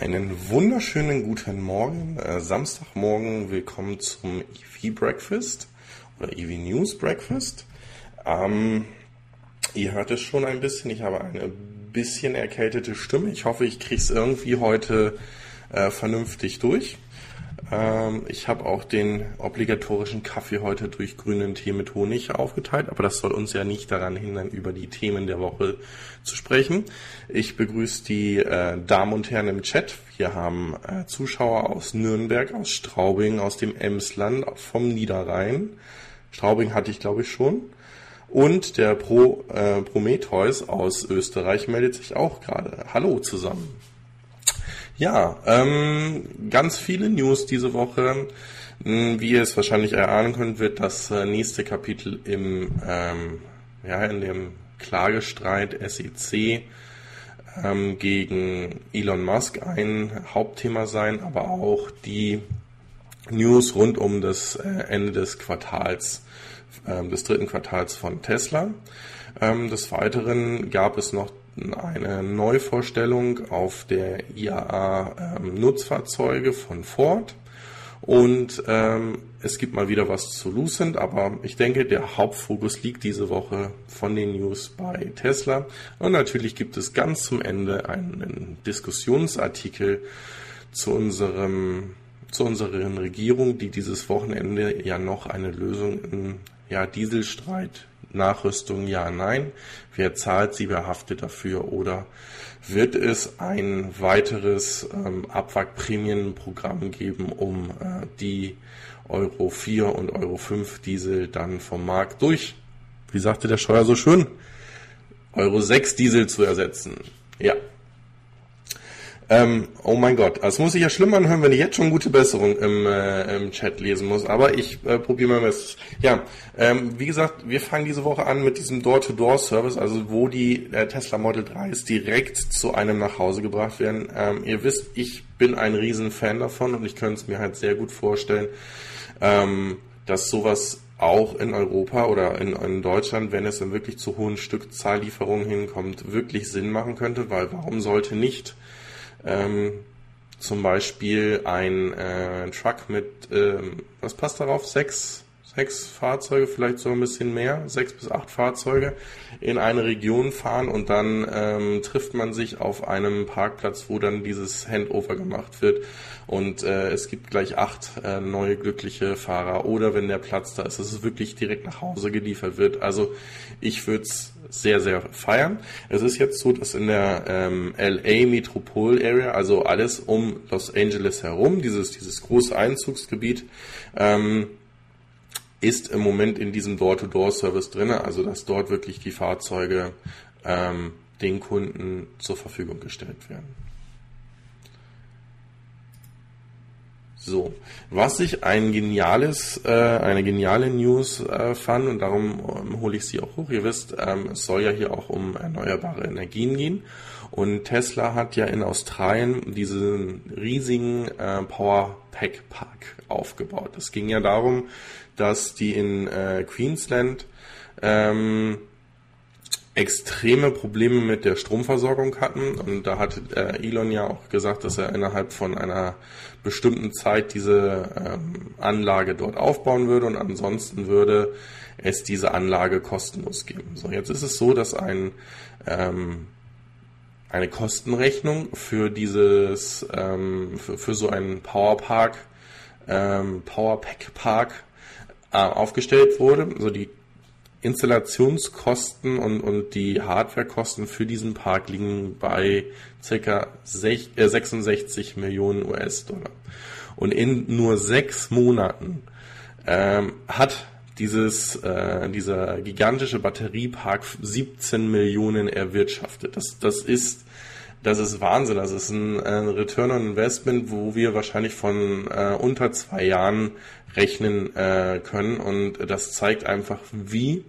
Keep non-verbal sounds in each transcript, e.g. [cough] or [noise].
Einen wunderschönen guten Morgen, äh, Samstagmorgen, willkommen zum EV Breakfast oder EV News Breakfast. Ähm, ihr hört es schon ein bisschen, ich habe eine bisschen erkältete Stimme. Ich hoffe, ich kriege es irgendwie heute äh, vernünftig durch. Ähm, ich habe auch den obligatorischen Kaffee heute durch grünen Tee mit Honig aufgeteilt, aber das soll uns ja nicht daran hindern, über die Themen der Woche zu sprechen. Ich begrüße die äh, Damen und Herren im Chat. Wir haben äh, Zuschauer aus Nürnberg, aus Straubing, aus dem Emsland, vom Niederrhein. Straubing hatte ich, glaube ich, schon. Und der Pro, äh, Prometheus aus Österreich meldet sich auch gerade. Hallo zusammen. Ja, ähm, ganz viele News diese Woche. Hm, wie ihr es wahrscheinlich erahnen könnt, wird das äh, nächste Kapitel im, ähm, ja, in dem Klagestreit SEC ähm, gegen Elon Musk ein Hauptthema sein, aber auch die News rund um das äh, Ende des Quartals, äh, des dritten Quartals von Tesla. Ähm, des Weiteren gab es noch eine Neuvorstellung auf der IAA ähm, Nutzfahrzeuge von Ford. Und ähm, es gibt mal wieder was zu Lucent, aber ich denke, der Hauptfokus liegt diese Woche von den News bei Tesla. Und natürlich gibt es ganz zum Ende einen Diskussionsartikel zu unserem zu unseren Regierung, die dieses Wochenende ja noch eine Lösung im ja, Dieselstreit Nachrüstung ja, nein. Wer zahlt sie, wer haftet dafür? Oder wird es ein weiteres ähm, Abwrackprämienprogramm geben, um äh, die Euro 4 und Euro 5 Diesel dann vom Markt durch, wie sagte der Steuer so schön, Euro 6 Diesel zu ersetzen? Ja, ähm, oh mein Gott, es muss sich ja schlimm anhören, wenn ich jetzt schon gute Besserung im, äh, im Chat lesen muss. Aber ich äh, probiere mal was. Ja, ähm, wie gesagt, wir fangen diese Woche an mit diesem Door-to-Door-Service, also wo die äh, Tesla Model 3s direkt zu einem nach Hause gebracht werden. Ähm, ihr wisst, ich bin ein riesen Fan davon und ich könnte es mir halt sehr gut vorstellen, ähm, dass sowas auch in Europa oder in, in, Deutschland, wenn es dann wirklich zu hohen Stückzahllieferungen hinkommt, wirklich Sinn machen könnte, weil warum sollte nicht ähm, zum Beispiel ein äh, Truck mit, ähm, was passt darauf? Sechs, sechs Fahrzeuge, vielleicht so ein bisschen mehr, sechs bis acht Fahrzeuge in eine Region fahren und dann ähm, trifft man sich auf einem Parkplatz, wo dann dieses Handover gemacht wird und äh, es gibt gleich acht äh, neue glückliche Fahrer oder wenn der Platz da ist, dass es wirklich direkt nach Hause geliefert wird. Also ich würde es sehr, sehr feiern. Es ist jetzt so, dass in der ähm, LA Metropol Area, also alles um Los Angeles herum, dieses, dieses große Einzugsgebiet, ähm, ist im Moment in diesem Door-to-Door-Service drin, also dass dort wirklich die Fahrzeuge ähm, den Kunden zur Verfügung gestellt werden. So, was ich ein geniales, äh, eine geniale News äh, fand und darum ähm, hole ich sie auch hoch. Ihr wisst, ähm, es soll ja hier auch um erneuerbare Energien gehen und Tesla hat ja in Australien diesen riesigen äh, Power Pack Park aufgebaut. Es ging ja darum, dass die in äh, Queensland ähm, extreme Probleme mit der Stromversorgung hatten. Und da hat äh, Elon ja auch gesagt, dass er innerhalb von einer bestimmten Zeit diese ähm, Anlage dort aufbauen würde und ansonsten würde es diese Anlage kostenlos geben. So, jetzt ist es so, dass ein ähm, eine Kostenrechnung für dieses ähm, für, für so einen Powerpark ähm, Powerpack Park äh, aufgestellt wurde. Also die Installationskosten und, und die Hardwarekosten für diesen Park liegen bei ca. 66 äh, Millionen US-Dollar. Und in nur sechs Monaten ähm, hat dieses, äh, dieser gigantische Batteriepark 17 Millionen erwirtschaftet. Das, das ist das ist Wahnsinn. Das ist ein, ein Return on Investment, wo wir wahrscheinlich von äh, unter zwei Jahren rechnen äh, können. Und das zeigt einfach, wie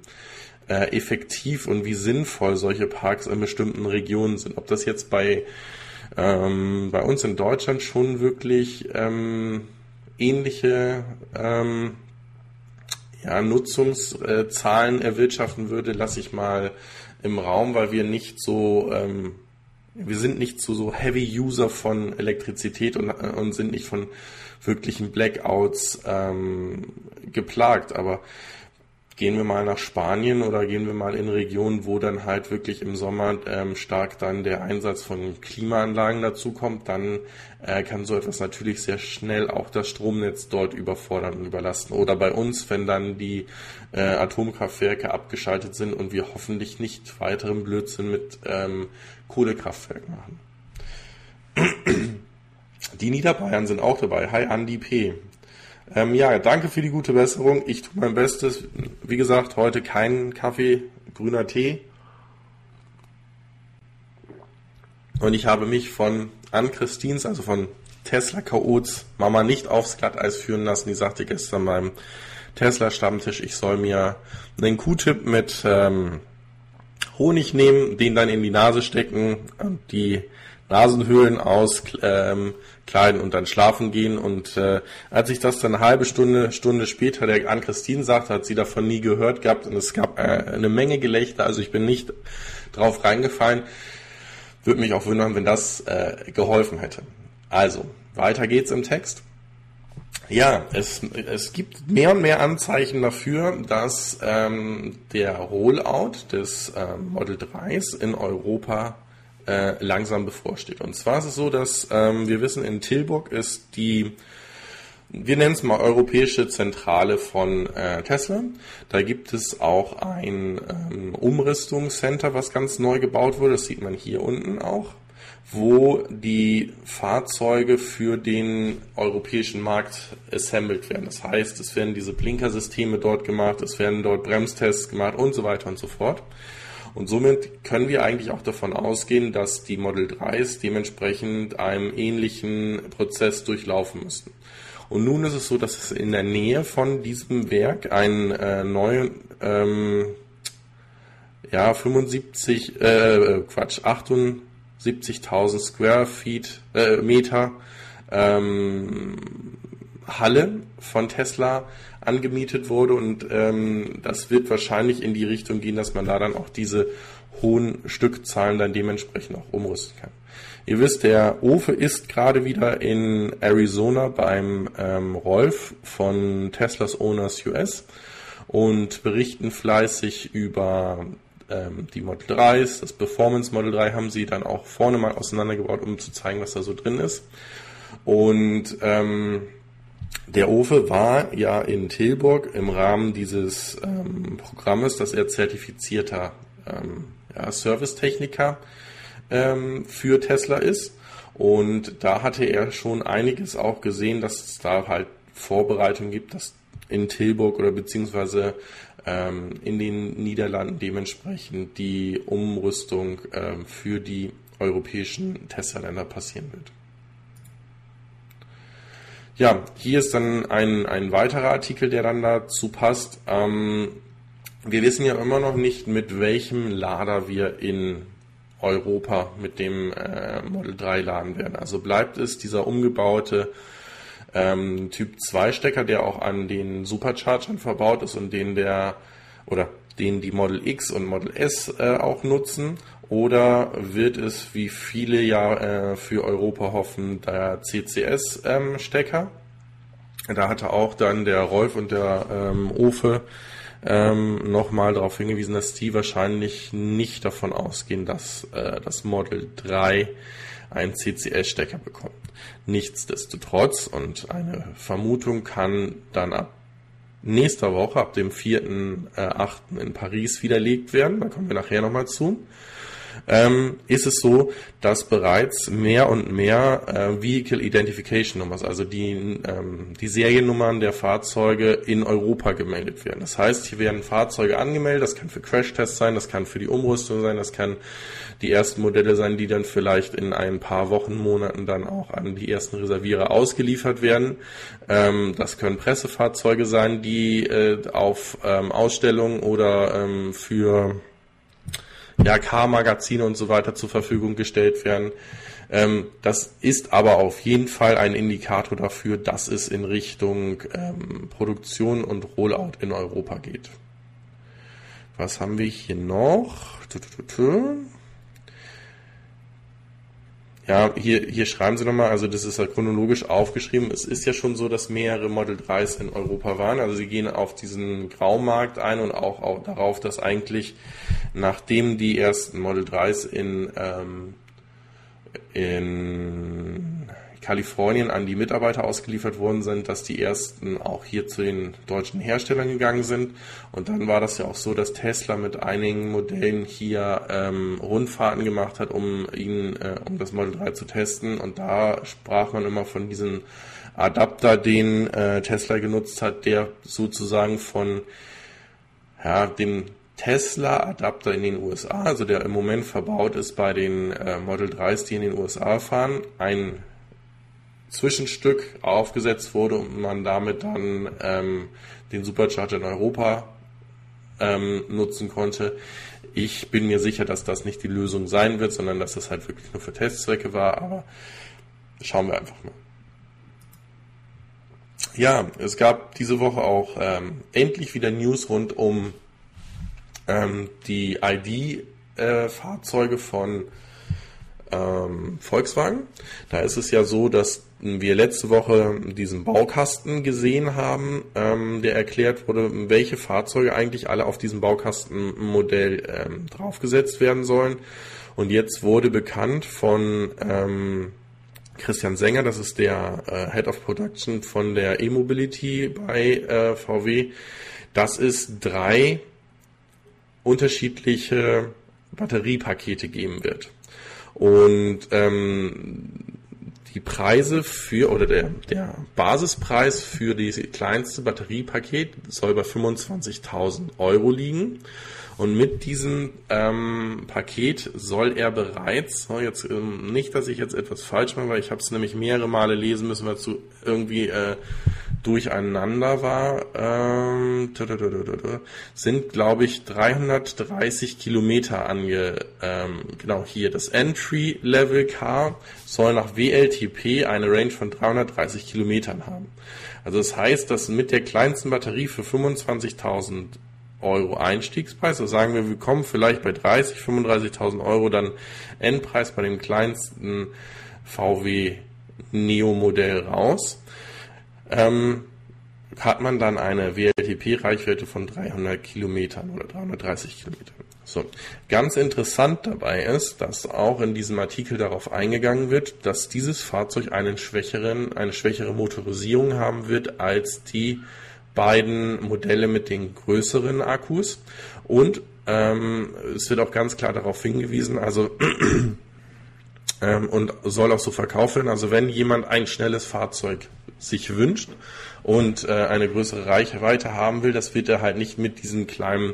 äh, effektiv und wie sinnvoll solche Parks in bestimmten Regionen sind. Ob das jetzt bei, ähm, bei uns in Deutschland schon wirklich ähm, ähnliche ähm, ja, Nutzungszahlen erwirtschaften würde, lasse ich mal im Raum, weil wir nicht so ähm, wir sind nicht zu so Heavy User von Elektrizität und, äh, und sind nicht von wirklichen Blackouts ähm, geplagt. Aber gehen wir mal nach Spanien oder gehen wir mal in Regionen, wo dann halt wirklich im Sommer ähm, stark dann der Einsatz von Klimaanlagen dazu kommt, dann äh, kann so etwas natürlich sehr schnell auch das Stromnetz dort überfordern und überlasten. Oder bei uns, wenn dann die äh, Atomkraftwerke abgeschaltet sind und wir hoffentlich nicht weiteren Blödsinn mit ähm, Kohlekraftwerken machen. Die Niederbayern sind auch dabei. Hi Andi P. Ähm, ja, danke für die gute Besserung. Ich tue mein Bestes. Wie gesagt, heute keinen Kaffee, grüner Tee. Und ich habe mich von Ann-Christins, also von Tesla Chaots Mama nicht aufs Glatteis führen lassen. Die sagte gestern beim Tesla-Stammtisch, ich soll mir einen Q-Tip mit ähm, Honig nehmen, den dann in die Nase stecken und die Nasenhöhlen auskleiden ähm, und dann schlafen gehen. Und äh, als ich das dann eine halbe Stunde, Stunde später der an Christine sagte, hat sie davon nie gehört gehabt und es gab äh, eine Menge Gelächter, also ich bin nicht drauf reingefallen. Würde mich auch wundern, wenn das äh, geholfen hätte. Also, weiter geht's im Text. Ja, es, es gibt mehr und mehr Anzeichen dafür, dass ähm, der Rollout des ähm, Model 3s in Europa äh, langsam bevorsteht. Und zwar ist es so, dass ähm, wir wissen, in Tilburg ist die, wir nennen es mal europäische Zentrale von äh, Tesla. Da gibt es auch ein ähm, Umrüstungscenter, was ganz neu gebaut wurde. Das sieht man hier unten auch wo die Fahrzeuge für den europäischen Markt assembled werden. Das heißt, es werden diese Blinkersysteme dort gemacht, es werden dort Bremstests gemacht und so weiter und so fort. Und somit können wir eigentlich auch davon ausgehen, dass die Model 3s dementsprechend einem ähnlichen Prozess durchlaufen müssen. Und nun ist es so, dass es in der Nähe von diesem Werk ein äh, neuen, ähm, ja, 75, äh, Quatsch, 78.000 Square Feet, äh, Meter ähm, Halle von Tesla angemietet wurde und ähm, das wird wahrscheinlich in die Richtung gehen, dass man da dann auch diese hohen Stückzahlen dann dementsprechend auch umrüsten kann. Ihr wisst, der Ofe ist gerade wieder in Arizona beim ähm, Rolf von Teslas Owners US und berichten fleißig über ähm, die Model 3s, das Performance Model 3 haben sie dann auch vorne mal auseinandergebaut, um zu zeigen, was da so drin ist. Und ähm, der Ofe war ja in Tilburg im Rahmen dieses ähm, Programmes, dass er zertifizierter ähm, ja, Servicetechniker ähm, für Tesla ist. Und da hatte er schon einiges auch gesehen, dass es da halt Vorbereitungen gibt, dass in Tilburg oder beziehungsweise ähm, in den Niederlanden dementsprechend die Umrüstung ähm, für die europäischen Tesla-Länder passieren wird. Ja, hier ist dann ein, ein weiterer Artikel, der dann dazu passt. Ähm, wir wissen ja immer noch nicht, mit welchem Lader wir in Europa mit dem äh, Model 3 laden werden. Also bleibt es dieser umgebaute ähm, Typ 2 Stecker, der auch an den Superchargern verbaut ist und den der oder den die Model X und Model S äh, auch nutzen? Oder wird es, wie viele ja äh, für Europa hoffen, der CCS-Stecker? Ähm, da hatte auch dann der Rolf und der ähm, Ofe ähm, nochmal darauf hingewiesen, dass die wahrscheinlich nicht davon ausgehen, dass äh, das Model 3 einen CCS-Stecker bekommt. Nichtsdestotrotz, und eine Vermutung kann dann ab nächster Woche, ab dem 4.8. Äh, in Paris widerlegt werden. Da kommen wir nachher nochmal zu ähm, ist es so, dass bereits mehr und mehr äh, Vehicle Identification Numbers, also die, ähm, die Seriennummern der Fahrzeuge in Europa gemeldet werden. Das heißt, hier werden Fahrzeuge angemeldet, das kann für Crashtests sein, das kann für die Umrüstung sein, das kann die ersten Modelle sein, die dann vielleicht in ein paar Wochen, Monaten dann auch an die ersten Reservierer ausgeliefert werden. Ähm, das können Pressefahrzeuge sein, die äh, auf ähm, Ausstellungen oder ähm, für ja, K-Magazine und so weiter zur Verfügung gestellt werden. Ähm, das ist aber auf jeden Fall ein Indikator dafür, dass es in Richtung ähm, Produktion und Rollout in Europa geht. Was haben wir hier noch? Ja, hier, hier schreiben sie nochmal, also das ist ja chronologisch aufgeschrieben. Es ist ja schon so, dass mehrere Model 3s in Europa waren. Also sie gehen auf diesen Graumarkt ein und auch, auch darauf, dass eigentlich nachdem die ersten Model 3s in, ähm, in Kalifornien an die Mitarbeiter ausgeliefert worden sind, dass die ersten auch hier zu den deutschen Herstellern gegangen sind. Und dann war das ja auch so, dass Tesla mit einigen Modellen hier ähm, Rundfahrten gemacht hat, um ihn, äh, um das Model 3 zu testen. Und da sprach man immer von diesem Adapter, den äh, Tesla genutzt hat, der sozusagen von ja, dem Tesla-Adapter in den USA, also der im Moment verbaut ist bei den äh, Model 3s, die in den USA fahren, ein Zwischenstück aufgesetzt wurde und man damit dann ähm, den Supercharger in Europa ähm, nutzen konnte. Ich bin mir sicher, dass das nicht die Lösung sein wird, sondern dass das halt wirklich nur für Testzwecke war, aber schauen wir einfach mal. Ja, es gab diese Woche auch ähm, endlich wieder News rund um ähm, die ID-Fahrzeuge äh, von ähm, Volkswagen. Da ist es ja so, dass wir letzte Woche diesen Baukasten gesehen haben, ähm, der erklärt wurde, welche Fahrzeuge eigentlich alle auf diesem Baukastenmodell ähm, draufgesetzt werden sollen. Und jetzt wurde bekannt von ähm, Christian Sänger, das ist der äh, Head of Production von der E-Mobility bei äh, VW, dass es drei unterschiedliche Batteriepakete geben wird. Und ähm, die Preise für oder der, der Basispreis für die kleinste Batteriepaket soll bei 25.000 Euro liegen. Und mit diesem ähm, Paket soll er bereits, oh jetzt ähm, nicht, dass ich jetzt etwas falsch mache, weil ich habe es nämlich mehrere Male lesen müssen, weil so irgendwie äh, durcheinander war, ähm, sind, glaube ich, 330 Kilometer ange, ähm, genau hier. Das Entry Level Car soll nach WLTP eine Range von 330 Kilometern haben. Also das heißt, dass mit der kleinsten Batterie für 25.000 Euro Einstiegspreis, also sagen wir, wir kommen vielleicht bei 30, 35.000 Euro dann Endpreis bei dem kleinsten VW Neo Modell raus ähm, hat man dann eine WLTP-Reichweite von 300 Kilometern oder 330 Kilometern. So. Ganz interessant dabei ist, dass auch in diesem Artikel darauf eingegangen wird, dass dieses Fahrzeug einen schwächeren, eine schwächere Motorisierung haben wird als die beiden Modelle mit den größeren Akkus. Und ähm, es wird auch ganz klar darauf hingewiesen, also [clears throat] ähm, und soll auch so verkauft werden. Also wenn jemand ein schnelles Fahrzeug sich wünscht und äh, eine größere Reichweite haben will, das wird er halt nicht mit diesem kleinen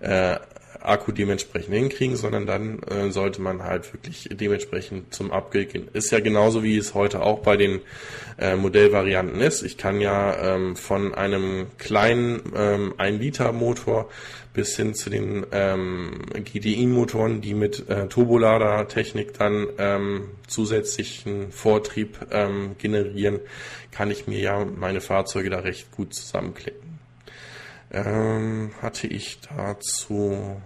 äh, Akku dementsprechend hinkriegen, sondern dann äh, sollte man halt wirklich dementsprechend zum Upgrade gehen. Ist ja genauso wie es heute auch bei den äh, Modellvarianten ist. Ich kann ja ähm, von einem kleinen ähm, 1 Liter Motor bis hin zu den ähm, GDI-Motoren, die mit äh, Turbolader-Technik dann ähm, zusätzlichen Vortrieb ähm, generieren, kann ich mir ja meine Fahrzeuge da recht gut zusammenklicken. Ähm, hatte ich dazu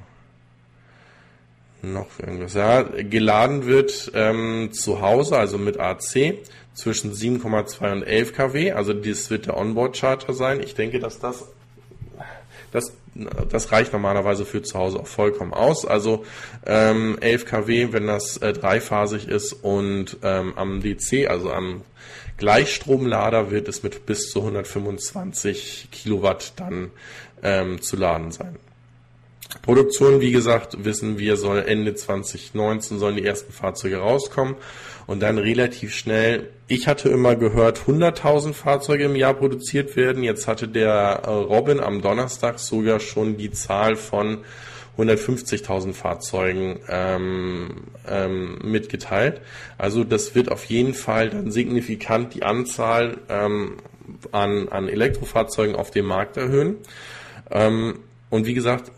noch irgendwas. Ja, geladen wird ähm, zu Hause, also mit AC, zwischen 7,2 und 11 kW. Also das wird der Onboard-Charger sein. Ich denke, dass das, das, das reicht normalerweise für zu Hause auch vollkommen aus. Also ähm, 11 kW, wenn das äh, dreiphasig ist und ähm, am DC, also am Gleichstromlader, wird es mit bis zu 125 Kilowatt dann ähm, zu laden sein. Produktion, wie gesagt, wissen wir, soll Ende 2019 sollen die ersten Fahrzeuge rauskommen und dann relativ schnell. Ich hatte immer gehört, 100.000 Fahrzeuge im Jahr produziert werden. Jetzt hatte der äh, Robin am Donnerstag sogar schon die Zahl von 150.000 Fahrzeugen ähm, ähm, mitgeteilt. Also das wird auf jeden Fall dann signifikant die Anzahl ähm, an, an Elektrofahrzeugen auf dem Markt erhöhen. Ähm, und wie gesagt,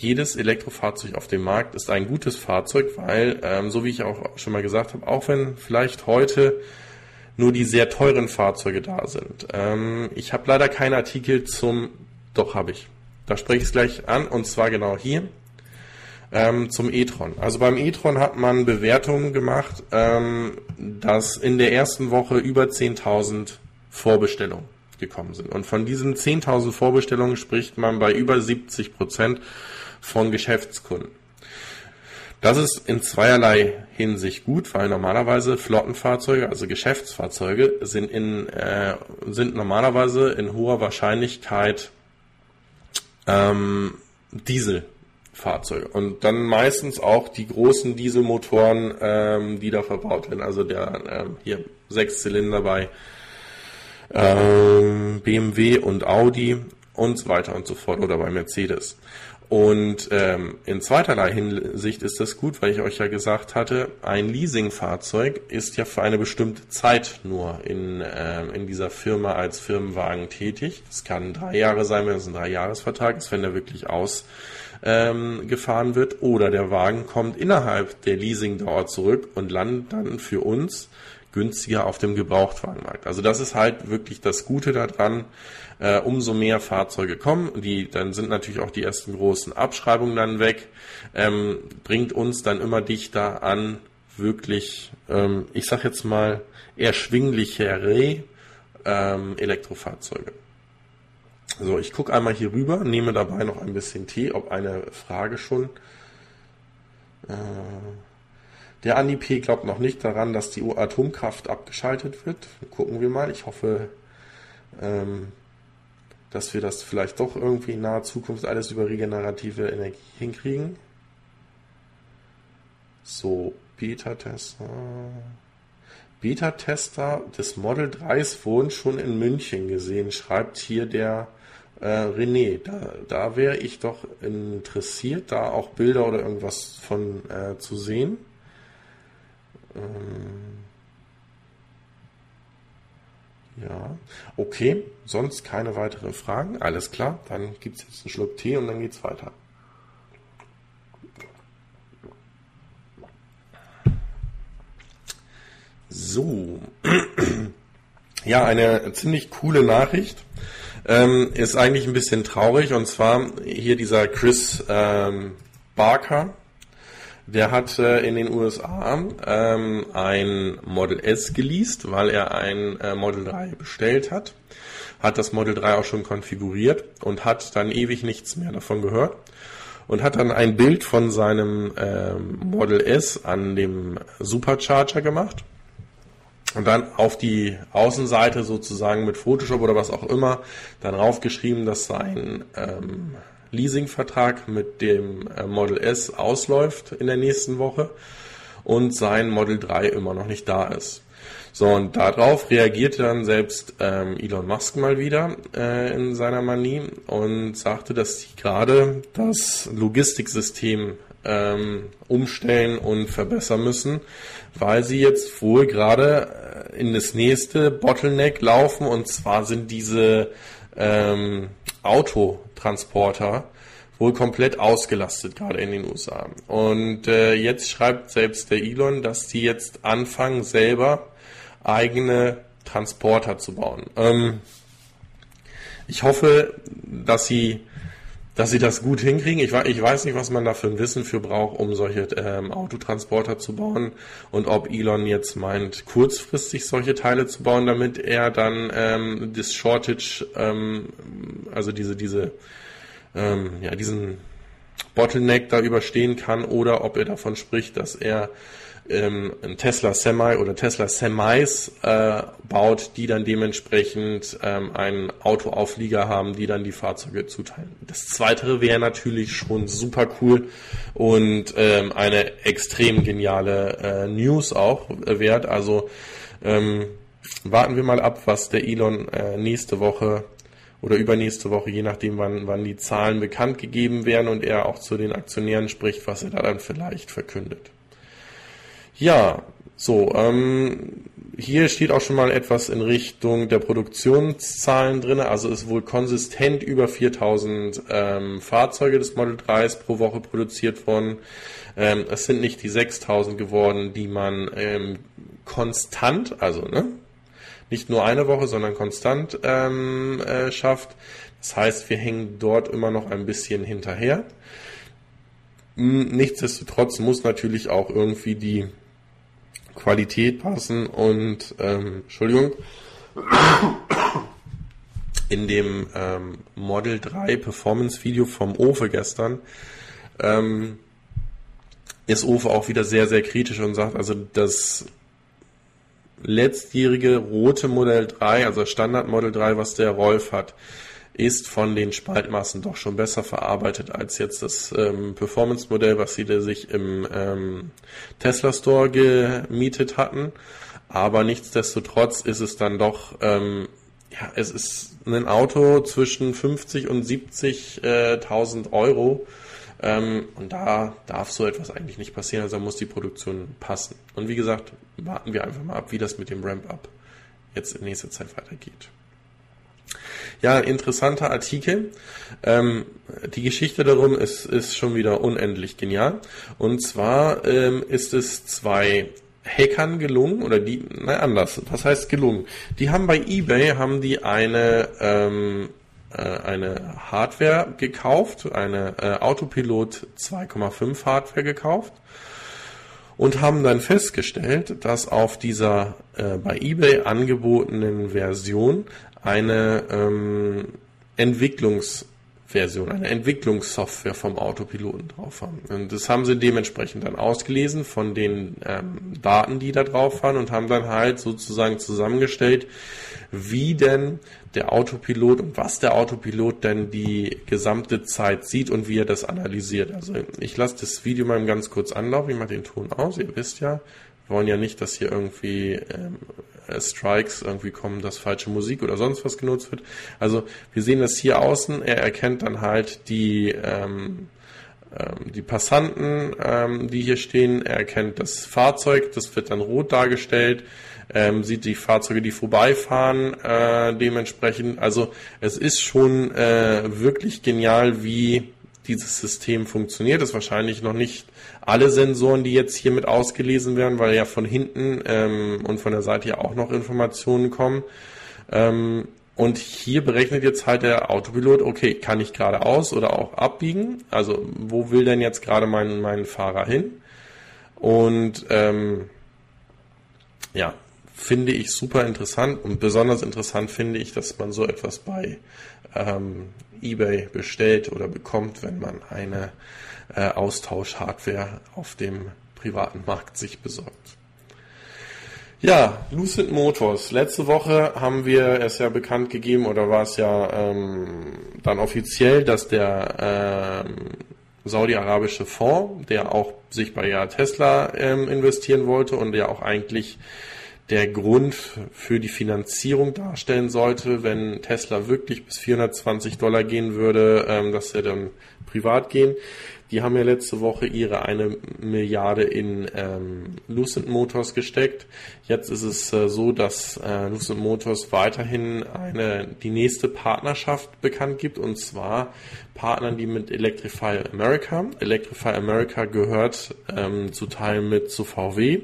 jedes Elektrofahrzeug auf dem Markt ist ein gutes Fahrzeug, weil, ähm, so wie ich auch schon mal gesagt habe, auch wenn vielleicht heute nur die sehr teuren Fahrzeuge da sind. Ähm, ich habe leider keinen Artikel zum, doch habe ich. Da spreche ich es gleich an und zwar genau hier. ähm, zum e-tron. Also beim e-tron hat man Bewertungen gemacht, ähm, dass in der ersten Woche über 10.000 Vorbestellungen gekommen sind. Und von diesen 10.000 Vorbestellungen spricht man bei über 70 Prozent von Geschäftskunden. Das ist in zweierlei Hinsicht gut, weil normalerweise Flottenfahrzeuge, also Geschäftsfahrzeuge, sind, in, äh, sind normalerweise in hoher Wahrscheinlichkeit ähm, Dieselfahrzeuge. Und dann meistens auch die großen Dieselmotoren, ähm, die da verbaut werden. Also der ähm, hier sechs Zylinder bei ähm, BMW und Audi und so weiter und so fort oder bei Mercedes. Und ähm, in zweiterlei Hinsicht ist das gut, weil ich euch ja gesagt hatte, ein Leasingfahrzeug ist ja für eine bestimmte Zeit nur in, ähm, in dieser Firma als Firmenwagen tätig. Das kann drei Jahre sein, wenn es ein Dreijahresvertrag ist, wenn der wirklich ausgefahren ähm, wird. Oder der Wagen kommt innerhalb der Leasingdauer zurück und landet dann für uns günstiger auf dem Gebrauchtwagenmarkt. Also das ist halt wirklich das Gute daran. Äh, umso mehr Fahrzeuge kommen, die dann sind natürlich auch die ersten großen Abschreibungen dann weg, ähm, bringt uns dann immer dichter an wirklich, ähm, ich sag jetzt mal erschwinglichere ähm, Elektrofahrzeuge. So, ich gucke einmal hier rüber, nehme dabei noch ein bisschen Tee, ob eine Frage schon. Äh, der Andi P. glaubt noch nicht daran, dass die Atomkraft abgeschaltet wird. Gucken wir mal. Ich hoffe, ähm, dass wir das vielleicht doch irgendwie in naher Zukunft alles über regenerative Energie hinkriegen. So, Beta-Tester. Beta-Tester des Model 3s wurden schon in München gesehen, schreibt hier der äh, René. Da, da wäre ich doch interessiert, da auch Bilder oder irgendwas von äh, zu sehen. Ähm ja, okay, sonst keine weiteren Fragen. Alles klar, dann gibt es jetzt einen Schluck Tee und dann geht's weiter. So, ja, eine ziemlich coole Nachricht. Ähm, ist eigentlich ein bisschen traurig und zwar hier dieser Chris ähm, Barker, der hat äh, in den USA ähm, ein Model S geleast, weil er ein äh, Model 3 bestellt hat. Hat das Model 3 auch schon konfiguriert und hat dann ewig nichts mehr davon gehört. Und hat dann ein Bild von seinem ähm, Model S an dem Supercharger gemacht. Und dann auf die Außenseite sozusagen mit Photoshop oder was auch immer dann raufgeschrieben, dass sein ähm, Leasingvertrag mit dem äh, Model S ausläuft in der nächsten Woche und sein Model 3 immer noch nicht da ist. So, und darauf reagierte dann selbst ähm, Elon Musk mal wieder äh, in seiner Manie und sagte, dass sie gerade das Logistiksystem ähm, umstellen und verbessern müssen, weil sie jetzt wohl gerade äh, in das nächste Bottleneck laufen und zwar sind diese ähm, Autotransporter wohl komplett ausgelastet, gerade in den USA. Und äh, jetzt schreibt selbst der Elon, dass die jetzt anfangen, selber eigene Transporter zu bauen. Ähm, ich hoffe, dass sie, dass sie das gut hinkriegen. Ich, ich weiß nicht, was man da für ein Wissen für braucht, um solche ähm, Autotransporter zu bauen und ob Elon jetzt meint, kurzfristig solche Teile zu bauen, damit er dann ähm, das Shortage, ähm, also diese, diese ähm, ja, diesen Bottleneck da überstehen kann oder ob er davon spricht, dass er ähm, ein Tesla Semi oder Tesla Semis äh, baut, die dann dementsprechend ähm, einen Autoauflieger haben, die dann die Fahrzeuge zuteilen. Das Zweite wäre natürlich schon super cool und ähm, eine extrem geniale äh, News auch wert. Also ähm, warten wir mal ab, was der Elon äh, nächste Woche oder übernächste Woche, je nachdem, wann, wann die Zahlen bekannt gegeben werden und er auch zu den Aktionären spricht, was er da dann vielleicht verkündet. Ja, so, ähm, hier steht auch schon mal etwas in Richtung der Produktionszahlen drin. Also ist wohl konsistent über 4000 ähm, Fahrzeuge des Model 3s pro Woche produziert worden. Ähm, es sind nicht die 6000 geworden, die man ähm, konstant, also ne, nicht nur eine Woche, sondern konstant ähm, äh, schafft. Das heißt, wir hängen dort immer noch ein bisschen hinterher. Nichtsdestotrotz muss natürlich auch irgendwie die Qualität passen und ähm, Entschuldigung [coughs] in dem ähm, Model 3 Performance Video vom Ofe gestern ähm, ist Ofe auch wieder sehr, sehr kritisch und sagt, also das letztjährige rote Modell 3, also Standard Model 3, was der Rolf hat, ist von den Spaltmassen doch schon besser verarbeitet als jetzt das ähm, Performance-Modell, was sie sich im ähm, Tesla Store gemietet hatten. Aber nichtsdestotrotz ist es dann doch, ähm, ja, es ist ein Auto zwischen 50 und 70.000 äh, Euro. Ähm, und da darf so etwas eigentlich nicht passieren, also muss die Produktion passen. Und wie gesagt, warten wir einfach mal ab, wie das mit dem Ramp-Up jetzt in nächster Zeit weitergeht. Ja, interessanter Artikel. Ähm, die Geschichte darum ist, ist schon wieder unendlich genial. Und zwar ähm, ist es zwei Hackern gelungen, oder die, nein, anders, was heißt gelungen? Die haben bei eBay, haben die eine, ähm, äh, eine Hardware gekauft, eine äh, Autopilot 2,5 Hardware gekauft und haben dann festgestellt, dass auf dieser äh, bei eBay angebotenen Version eine ähm, Entwicklungs Version, eine Entwicklungssoftware vom Autopiloten drauf haben. Und das haben sie dementsprechend dann ausgelesen von den ähm, Daten, die da drauf waren und haben dann halt sozusagen zusammengestellt, wie denn der Autopilot und was der Autopilot denn die gesamte Zeit sieht und wie er das analysiert. Also ich lasse das Video mal ganz kurz anlaufen, ich mache den Ton aus, ihr wisst ja, wir wollen ja nicht, dass hier irgendwie ähm, äh, Strikes irgendwie kommen, dass falsche Musik oder sonst was genutzt wird. Also wir sehen das hier außen, er erkennt dann halt die, ähm, ähm, die Passanten, ähm, die hier stehen, er erkennt das Fahrzeug, das wird dann rot dargestellt, ähm, sieht die Fahrzeuge, die vorbeifahren, äh, dementsprechend. Also es ist schon äh, wirklich genial, wie dieses System funktioniert. Das wahrscheinlich noch nicht alle Sensoren, die jetzt hier mit ausgelesen werden, weil ja von hinten ähm, und von der Seite ja auch noch Informationen kommen. Ähm, und hier berechnet jetzt halt der Autopilot, okay, kann ich geradeaus oder auch abbiegen? Also wo will denn jetzt gerade mein, mein Fahrer hin? Und ähm, ja, finde ich super interessant und besonders interessant finde ich, dass man so etwas bei ähm, eBay bestellt oder bekommt, wenn man eine äh, Austausch-Hardware auf dem privaten Markt sich besorgt. Ja, Lucid Motors. Letzte Woche haben wir es ja bekannt gegeben oder war es ja ähm, dann offiziell, dass der ähm, saudi-arabische Fonds, der auch sich bei ja Tesla ähm, investieren wollte und der auch eigentlich der Grund für die Finanzierung darstellen sollte, wenn Tesla wirklich bis 420 Dollar gehen würde, ähm, dass er dann privat gehen. Die haben ja letzte Woche ihre eine Milliarde in ähm, Lucent Motors gesteckt. Jetzt ist es äh, so, dass äh, Lucent Motors weiterhin eine die nächste Partnerschaft bekannt gibt und zwar Partnern, die mit Electrify America. Electrify America gehört ähm, zu Teilen mit zu VW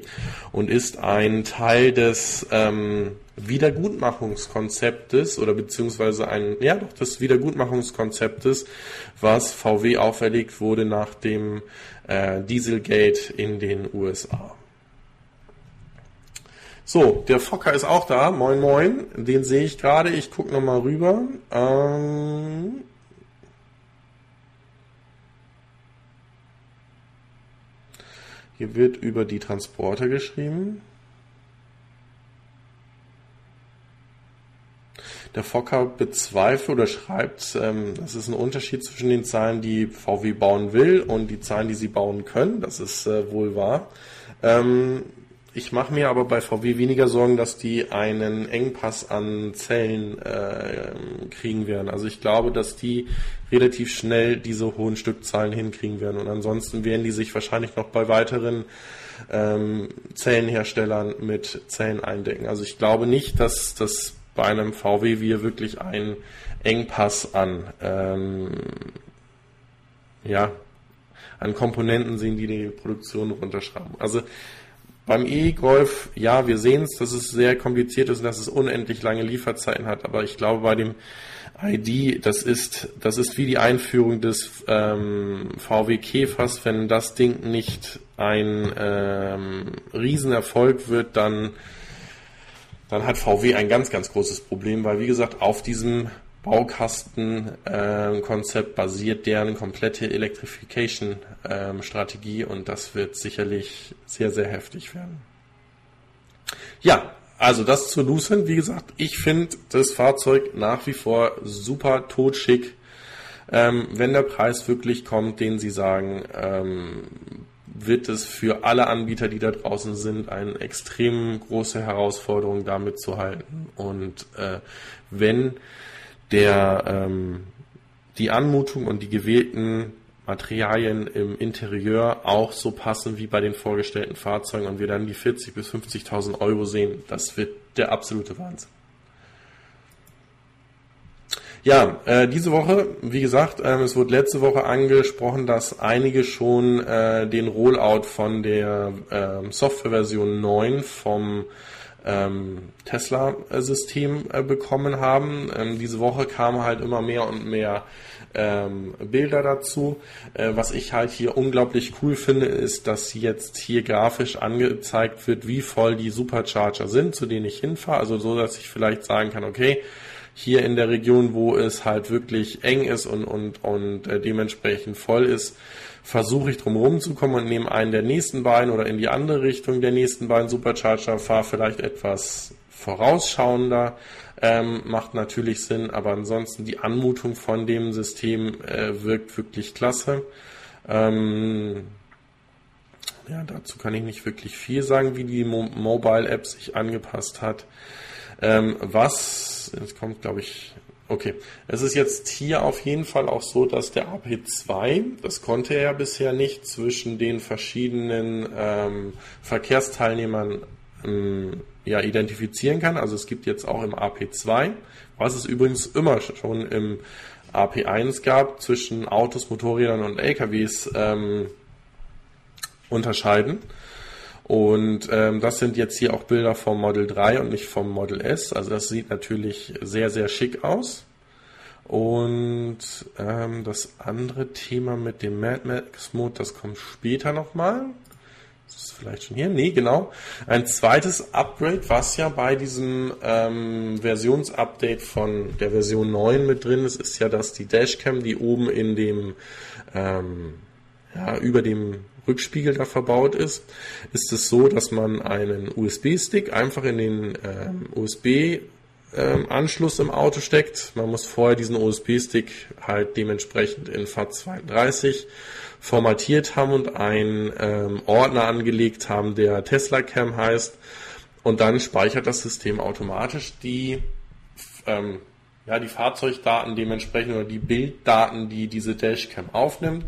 und ist ein Teil des ähm, Wiedergutmachungskonzeptes oder beziehungsweise ein, ja doch, des Wiedergutmachungskonzeptes, was VW auferlegt wurde nach dem äh, Dieselgate in den USA. So, der Fokker ist auch da. Moin, moin. Den sehe ich gerade. Ich gucke nochmal rüber. Ähm Hier wird über die Transporter geschrieben. Der Fokker bezweifelt oder schreibt, ähm, es ist ein Unterschied zwischen den Zahlen, die VW bauen will und die Zahlen, die sie bauen können. Das ist äh, wohl wahr. Ähm, ich mache mir aber bei VW weniger Sorgen, dass die einen Engpass an Zellen äh, kriegen werden. Also ich glaube, dass die relativ schnell diese hohen Stückzahlen hinkriegen werden. Und ansonsten werden die sich wahrscheinlich noch bei weiteren ähm, Zellenherstellern mit Zellen eindecken. Also ich glaube nicht, dass das bei einem VW wir wirklich einen Engpass an, ähm, ja, an Komponenten sehen, die die Produktion runterschrauben. Also beim E-Golf, ja, wir sehen es, dass es sehr kompliziert ist und dass es unendlich lange Lieferzeiten hat, aber ich glaube bei dem ID, das ist, das ist wie die Einführung des ähm, VW Käfers. Wenn das Ding nicht ein ähm, Riesenerfolg wird, dann, dann hat VW ein ganz, ganz großes Problem, weil wie gesagt, auf diesem Baukastenkonzept äh, basiert deren komplette Electrification-Strategie ähm, und das wird sicherlich sehr, sehr heftig werden. Ja, also das zu Lucent, wie gesagt, ich finde das Fahrzeug nach wie vor super totschick. Ähm, wenn der Preis wirklich kommt, den Sie sagen, ähm, wird es für alle Anbieter, die da draußen sind, eine extrem große Herausforderung, damit zu halten. Und äh, wenn der ähm, die Anmutung und die gewählten Materialien im Interieur auch so passen wie bei den vorgestellten Fahrzeugen und wir dann die 40.000 bis 50.000 Euro sehen, das wird der absolute Wahnsinn. Ja, äh, diese Woche, wie gesagt, äh, es wurde letzte Woche angesprochen, dass einige schon äh, den Rollout von der äh, Softwareversion 9 vom ähm, Tesla-System äh, bekommen haben. Ähm, diese Woche kamen halt immer mehr und mehr ähm, Bilder dazu. Äh, was ich halt hier unglaublich cool finde, ist, dass jetzt hier grafisch angezeigt wird, wie voll die Supercharger sind, zu denen ich hinfahre. Also so, dass ich vielleicht sagen kann, okay, hier in der Region, wo es halt wirklich eng ist und, und, und äh, dementsprechend voll ist, versuche ich drum zu kommen und nehme einen der nächsten beiden oder in die andere Richtung der nächsten beiden Supercharger, fahre vielleicht etwas vorausschauender, ähm, macht natürlich Sinn, aber ansonsten die Anmutung von dem System äh, wirkt wirklich klasse. Ähm, ja, dazu kann ich nicht wirklich viel sagen, wie die Mo Mobile App sich angepasst hat. Ähm, was, jetzt kommt glaube ich, okay, es ist jetzt hier auf jeden Fall auch so, dass der AP2, das konnte er ja bisher nicht, zwischen den verschiedenen ähm, Verkehrsteilnehmern ähm, ja, identifizieren kann. Also es gibt jetzt auch im AP2, was es übrigens immer schon im AP1 gab, zwischen Autos, Motorrädern und LKWs ähm, unterscheiden. Und ähm, das sind jetzt hier auch Bilder vom Model 3 und nicht vom Model S. Also das sieht natürlich sehr, sehr schick aus. Und ähm, das andere Thema mit dem Mad Max Mode, das kommt später nochmal. Das ist vielleicht schon hier. Nee, genau. Ein zweites Upgrade, was ja bei diesem ähm, Versionsupdate von der Version 9 mit drin ist, ist ja, dass die Dashcam, die oben in dem ähm, ja, über dem Rückspiegel da verbaut ist, ist es so, dass man einen USB-Stick einfach in den ähm, USB ähm, Anschluss im Auto steckt. Man muss vorher diesen USB-Stick halt dementsprechend in FAT32 formatiert haben und einen ähm, Ordner angelegt haben, der Tesla Cam heißt. Und dann speichert das System automatisch die, ähm, ja, die Fahrzeugdaten dementsprechend oder die Bilddaten, die diese Dashcam aufnimmt.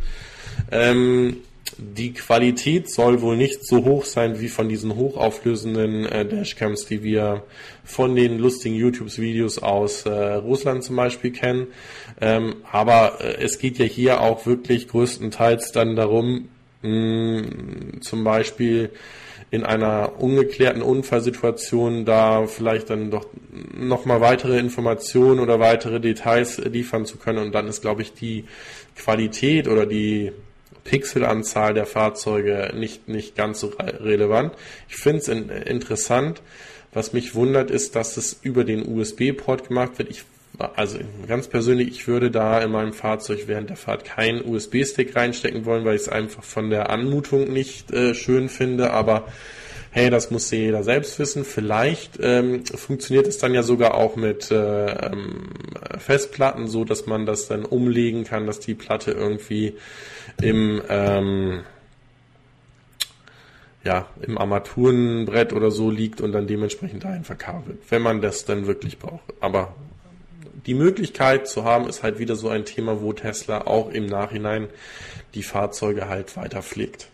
Ähm, die Qualität soll wohl nicht so hoch sein wie von diesen hochauflösenden äh, Dashcams, die wir von den lustigen YouTube-Videos aus äh, Russland zum Beispiel kennen. Ähm, aber äh, es geht ja hier auch wirklich größtenteils dann darum, mh, zum Beispiel in einer ungeklärten Unfallsituation da vielleicht dann doch nochmal weitere Informationen oder weitere Details liefern zu können. Und dann ist, glaube ich, die Qualität oder die Pixelanzahl der Fahrzeuge nicht, nicht ganz so relevant. Ich finde es in, interessant. Was mich wundert, ist, dass es über den USB-Port gemacht wird. Ich, also ganz persönlich, ich würde da in meinem Fahrzeug während der Fahrt keinen USB-Stick reinstecken wollen, weil ich es einfach von der Anmutung nicht äh, schön finde. Aber hey, das muss jeder selbst wissen. Vielleicht ähm, funktioniert es dann ja sogar auch mit äh, ähm, Festplatten, so dass man das dann umlegen kann, dass die Platte irgendwie im ähm, ja, im Armaturenbrett oder so liegt und dann dementsprechend dahin verkabelt, wenn man das dann wirklich braucht. Aber die Möglichkeit zu haben, ist halt wieder so ein Thema, wo Tesla auch im Nachhinein die Fahrzeuge halt weiter pflegt.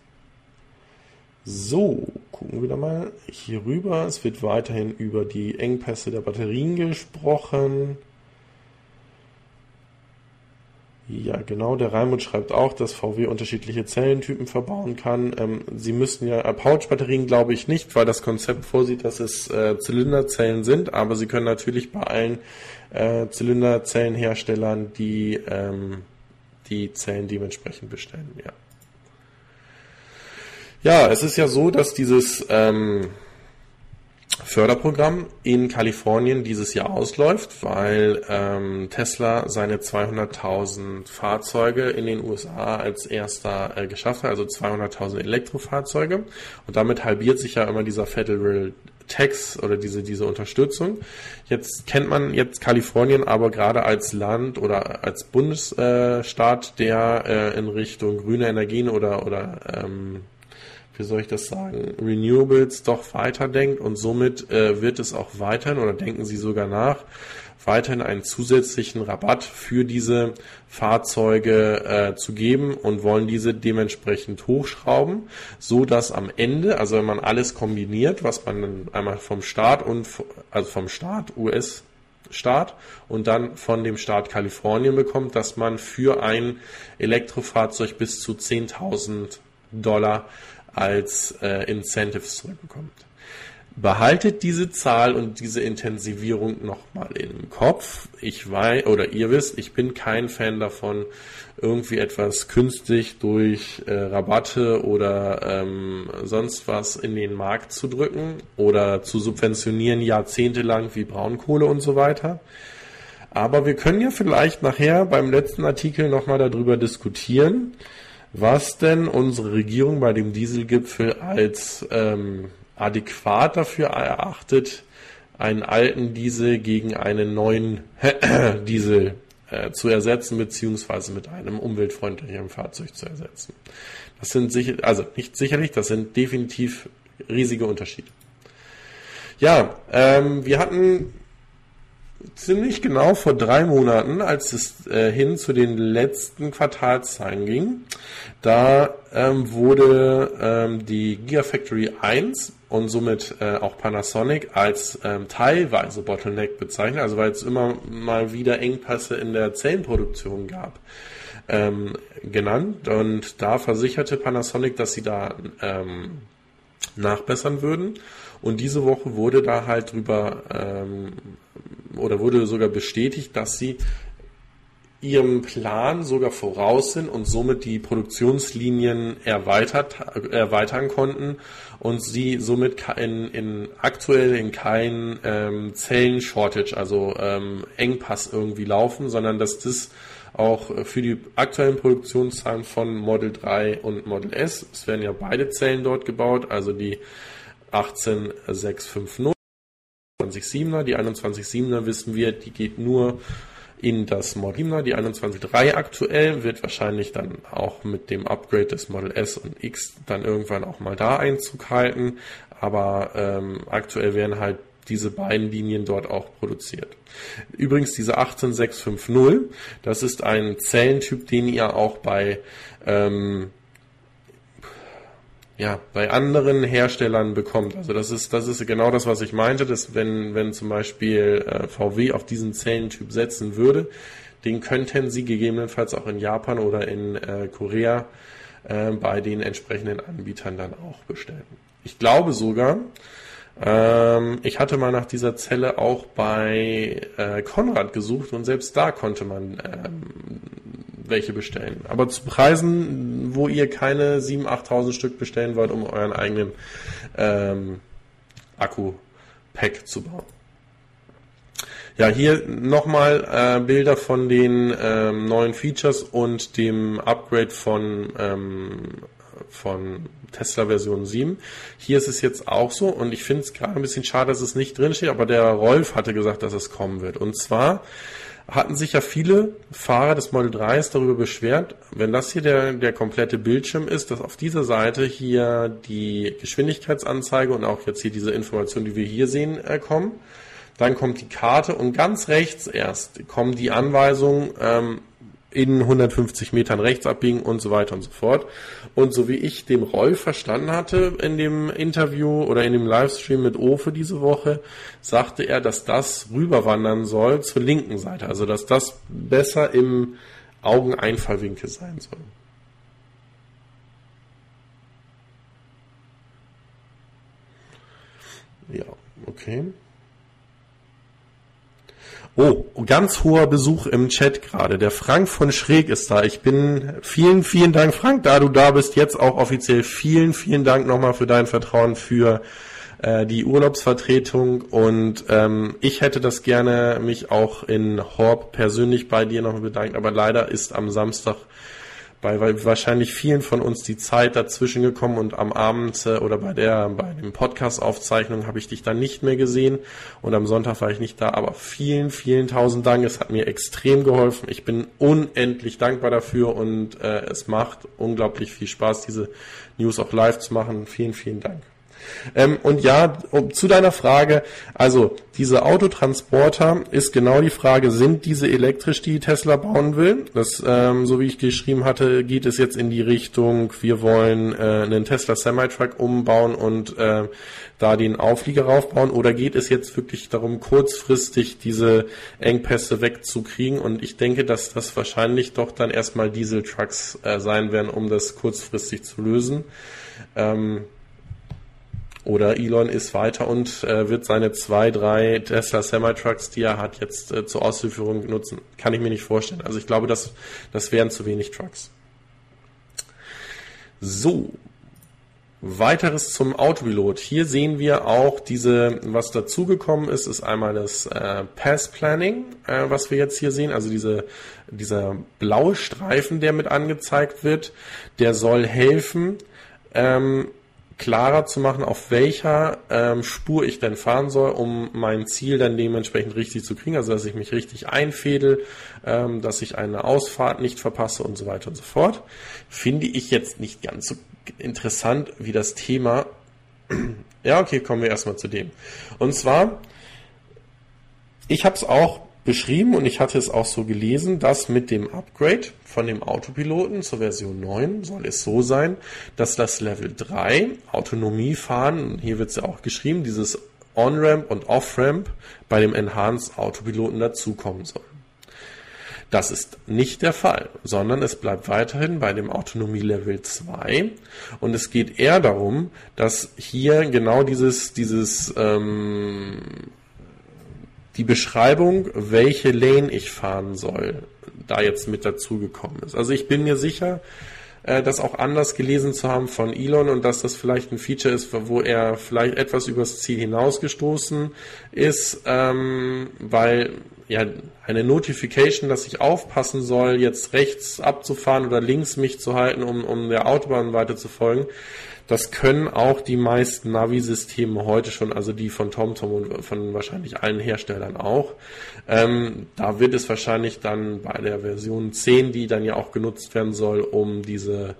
So, gucken wir wieder mal hier rüber. Es wird weiterhin über die Engpässe der Batterien gesprochen. Ja, genau. Der Raimund schreibt auch, dass VW unterschiedliche Zellentypen verbauen kann. Ähm, sie müssen ja äh, Pouch-Batterien, glaube ich nicht, weil das Konzept vorsieht, dass es äh, Zylinderzellen sind. Aber sie können natürlich bei allen äh, Zylinderzellenherstellern die ähm, die Zellen dementsprechend bestellen. Ja. Ja, es ist ja so, dass dieses ähm, Förderprogramm in Kalifornien dieses Jahr ausläuft, weil ähm, Tesla seine 200.000 Fahrzeuge in den USA als erster äh, geschafft hat, also 200.000 Elektrofahrzeuge. Und damit halbiert sich ja immer dieser Federal Tax oder diese, diese Unterstützung. Jetzt kennt man jetzt Kalifornien aber gerade als Land oder als Bundesstaat, der äh, in Richtung grüne Energien oder, oder ähm, wie soll ich das sagen, Renewables doch weiterdenkt und somit äh, wird es auch weiterhin oder denken sie sogar nach, weiterhin einen zusätzlichen Rabatt für diese Fahrzeuge äh, zu geben und wollen diese dementsprechend hochschrauben, so dass am Ende, also wenn man alles kombiniert, was man dann einmal vom Staat und also vom Staat US Staat und dann von dem Staat Kalifornien bekommt, dass man für ein Elektrofahrzeug bis zu 10.000 Dollar als äh, Incentives zurückbekommt. Behaltet diese Zahl und diese Intensivierung nochmal im Kopf. Ich weiß, oder ihr wisst, ich bin kein Fan davon, irgendwie etwas künstlich durch äh, Rabatte oder ähm, sonst was in den Markt zu drücken oder zu subventionieren jahrzehntelang wie Braunkohle und so weiter. Aber wir können ja vielleicht nachher beim letzten Artikel nochmal darüber diskutieren, was denn unsere Regierung bei dem Dieselgipfel als ähm, adäquat dafür erachtet, einen alten Diesel gegen einen neuen [clears throat] Diesel äh, zu ersetzen, beziehungsweise mit einem umweltfreundlicheren Fahrzeug zu ersetzen. Das sind sicher, also nicht sicherlich, das sind definitiv riesige Unterschiede. Ja, ähm, wir hatten ziemlich genau vor drei Monaten, als es äh, hin zu den letzten Quartalszahlen ging, da ähm, wurde ähm, die Gigafactory 1 und somit äh, auch Panasonic als ähm, teilweise Bottleneck bezeichnet, also weil es immer mal wieder Engpässe in der Zellenproduktion gab, ähm, genannt. Und da versicherte Panasonic, dass sie da ähm, nachbessern würden. Und diese Woche wurde da halt drüber ähm, oder wurde sogar bestätigt, dass sie ihrem Plan sogar voraus sind und somit die Produktionslinien erweitert, erweitern konnten und sie somit in, in aktuell in keinen ähm, Zellen-Shortage, also ähm, Engpass irgendwie laufen, sondern dass das auch für die aktuellen Produktionszahlen von Model 3 und Model S, es werden ja beide Zellen dort gebaut, also die 18650 21.7er. Die 21.7er wissen wir, die geht nur in das Model 7er. Die 21.3 aktuell wird wahrscheinlich dann auch mit dem Upgrade des Model S und X dann irgendwann auch mal da Einzug halten. Aber ähm, aktuell werden halt diese beiden Linien dort auch produziert. Übrigens diese 18650, das ist ein Zellentyp, den ihr auch bei ähm, ja, bei anderen Herstellern bekommt. Also das ist, das ist genau das, was ich meinte, dass wenn, wenn zum Beispiel äh, VW auf diesen Zellentyp setzen würde, den könnten sie gegebenenfalls auch in Japan oder in äh, Korea äh, bei den entsprechenden Anbietern dann auch bestellen. Ich glaube sogar, ähm, ich hatte mal nach dieser Zelle auch bei äh, Konrad gesucht und selbst da konnte man ähm, welche bestellen. Aber zu Preisen, wo ihr keine 7.000, 8.000 Stück bestellen wollt, um euren eigenen ähm, Akku-Pack zu bauen. Ja, hier nochmal äh, Bilder von den ähm, neuen Features und dem Upgrade von, ähm, von Tesla Version 7. Hier ist es jetzt auch so und ich finde es gerade ein bisschen schade, dass es nicht drin steht, aber der Rolf hatte gesagt, dass es kommen wird. Und zwar hatten sich ja viele Fahrer des Model 3s darüber beschwert, wenn das hier der, der komplette Bildschirm ist, dass auf dieser Seite hier die Geschwindigkeitsanzeige und auch jetzt hier diese Information, die wir hier sehen, äh, kommen. Dann kommt die Karte und ganz rechts erst kommen die Anweisungen, ähm, in 150 Metern rechts abbiegen und so weiter und so fort. Und so wie ich dem Rolf verstanden hatte in dem Interview oder in dem Livestream mit Ofe diese Woche, sagte er, dass das rüberwandern soll zur linken Seite. Also dass das besser im Augeneinfallwinkel sein soll. Ja, okay. Oh, ganz hoher Besuch im Chat gerade. Der Frank von Schräg ist da. Ich bin vielen, vielen Dank, Frank, da du da bist. Jetzt auch offiziell vielen, vielen Dank nochmal für dein Vertrauen für äh, die Urlaubsvertretung. Und ähm, ich hätte das gerne mich auch in Horb persönlich bei dir nochmal bedankt. Aber leider ist am Samstag bei wahrscheinlich vielen von uns die Zeit dazwischen gekommen und am Abend äh, oder bei der bei dem Podcast Aufzeichnung habe ich dich dann nicht mehr gesehen und am Sonntag war ich nicht da, aber vielen vielen tausend Dank, es hat mir extrem geholfen. Ich bin unendlich dankbar dafür und äh, es macht unglaublich viel Spaß diese News auch live zu machen. Vielen vielen Dank. Ähm, und ja, um, zu deiner Frage, also diese Autotransporter ist genau die Frage, sind diese elektrisch, die Tesla bauen will? Das, ähm, so wie ich geschrieben hatte, geht es jetzt in die Richtung, wir wollen äh, einen Tesla Semi-Truck umbauen und äh, da den Auflieger raufbauen oder geht es jetzt wirklich darum, kurzfristig diese Engpässe wegzukriegen? Und ich denke, dass das wahrscheinlich doch dann erstmal Dieseltrucks äh, sein werden, um das kurzfristig zu lösen. Ähm, oder Elon ist weiter und äh, wird seine zwei, drei Tesla Semi-Trucks, die er hat, jetzt äh, zur Auslieferung nutzen. Kann ich mir nicht vorstellen. Also ich glaube, das, das wären zu wenig Trucks. So. Weiteres zum Autopilot. Hier sehen wir auch diese, was dazugekommen ist, ist einmal das äh, Pass Planning, äh, was wir jetzt hier sehen. Also diese, dieser blaue Streifen, der mit angezeigt wird, der soll helfen, ähm, klarer zu machen, auf welcher ähm, Spur ich denn fahren soll, um mein Ziel dann dementsprechend richtig zu kriegen. Also dass ich mich richtig einfädel, ähm, dass ich eine Ausfahrt nicht verpasse und so weiter und so fort. Finde ich jetzt nicht ganz so interessant wie das Thema. [clears throat] ja, okay, kommen wir erstmal zu dem. Und zwar, ich habe es auch beschrieben und ich hatte es auch so gelesen, dass mit dem Upgrade von dem Autopiloten zur Version 9 soll es so sein, dass das Level 3 Autonomie fahren, hier wird es ja auch geschrieben, dieses On-Ramp und Off-Ramp bei dem Enhanced Autopiloten dazukommen soll. Das ist nicht der Fall, sondern es bleibt weiterhin bei dem Autonomie Level 2 und es geht eher darum, dass hier genau dieses, dieses ähm, die Beschreibung, welche Lane ich fahren soll, da jetzt mit dazugekommen ist. Also ich bin mir sicher, äh, das auch anders gelesen zu haben von Elon und dass das vielleicht ein Feature ist, wo er vielleicht etwas übers Ziel hinausgestoßen ist, ähm, weil ja eine Notification, dass ich aufpassen soll, jetzt rechts abzufahren oder links mich zu halten, um, um der Autobahn weiter zu folgen. Das können auch die meisten Navi-Systeme heute schon, also die von TomTom und von wahrscheinlich allen Herstellern auch. Ähm, da wird es wahrscheinlich dann bei der Version 10, die dann ja auch genutzt werden soll, um diese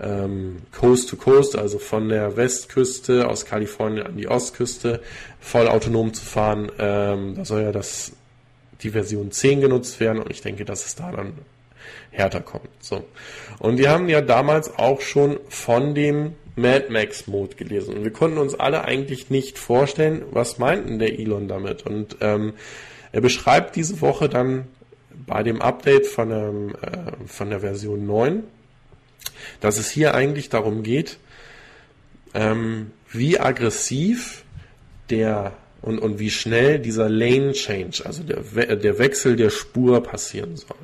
ähm, Coast to Coast, also von der Westküste aus Kalifornien an die Ostküste, voll autonom zu fahren. Ähm, da soll ja das die Version 10 genutzt werden und ich denke, dass es da dann härter kommt. So. Und wir haben ja damals auch schon von dem Mad Max Mode gelesen. Und wir konnten uns alle eigentlich nicht vorstellen, was meinten der Elon damit. Und ähm, er beschreibt diese Woche dann bei dem Update von, ähm, äh, von der Version 9, dass es hier eigentlich darum geht, ähm, wie aggressiv der und, und wie schnell dieser Lane Change, also der, der Wechsel der Spur passieren soll.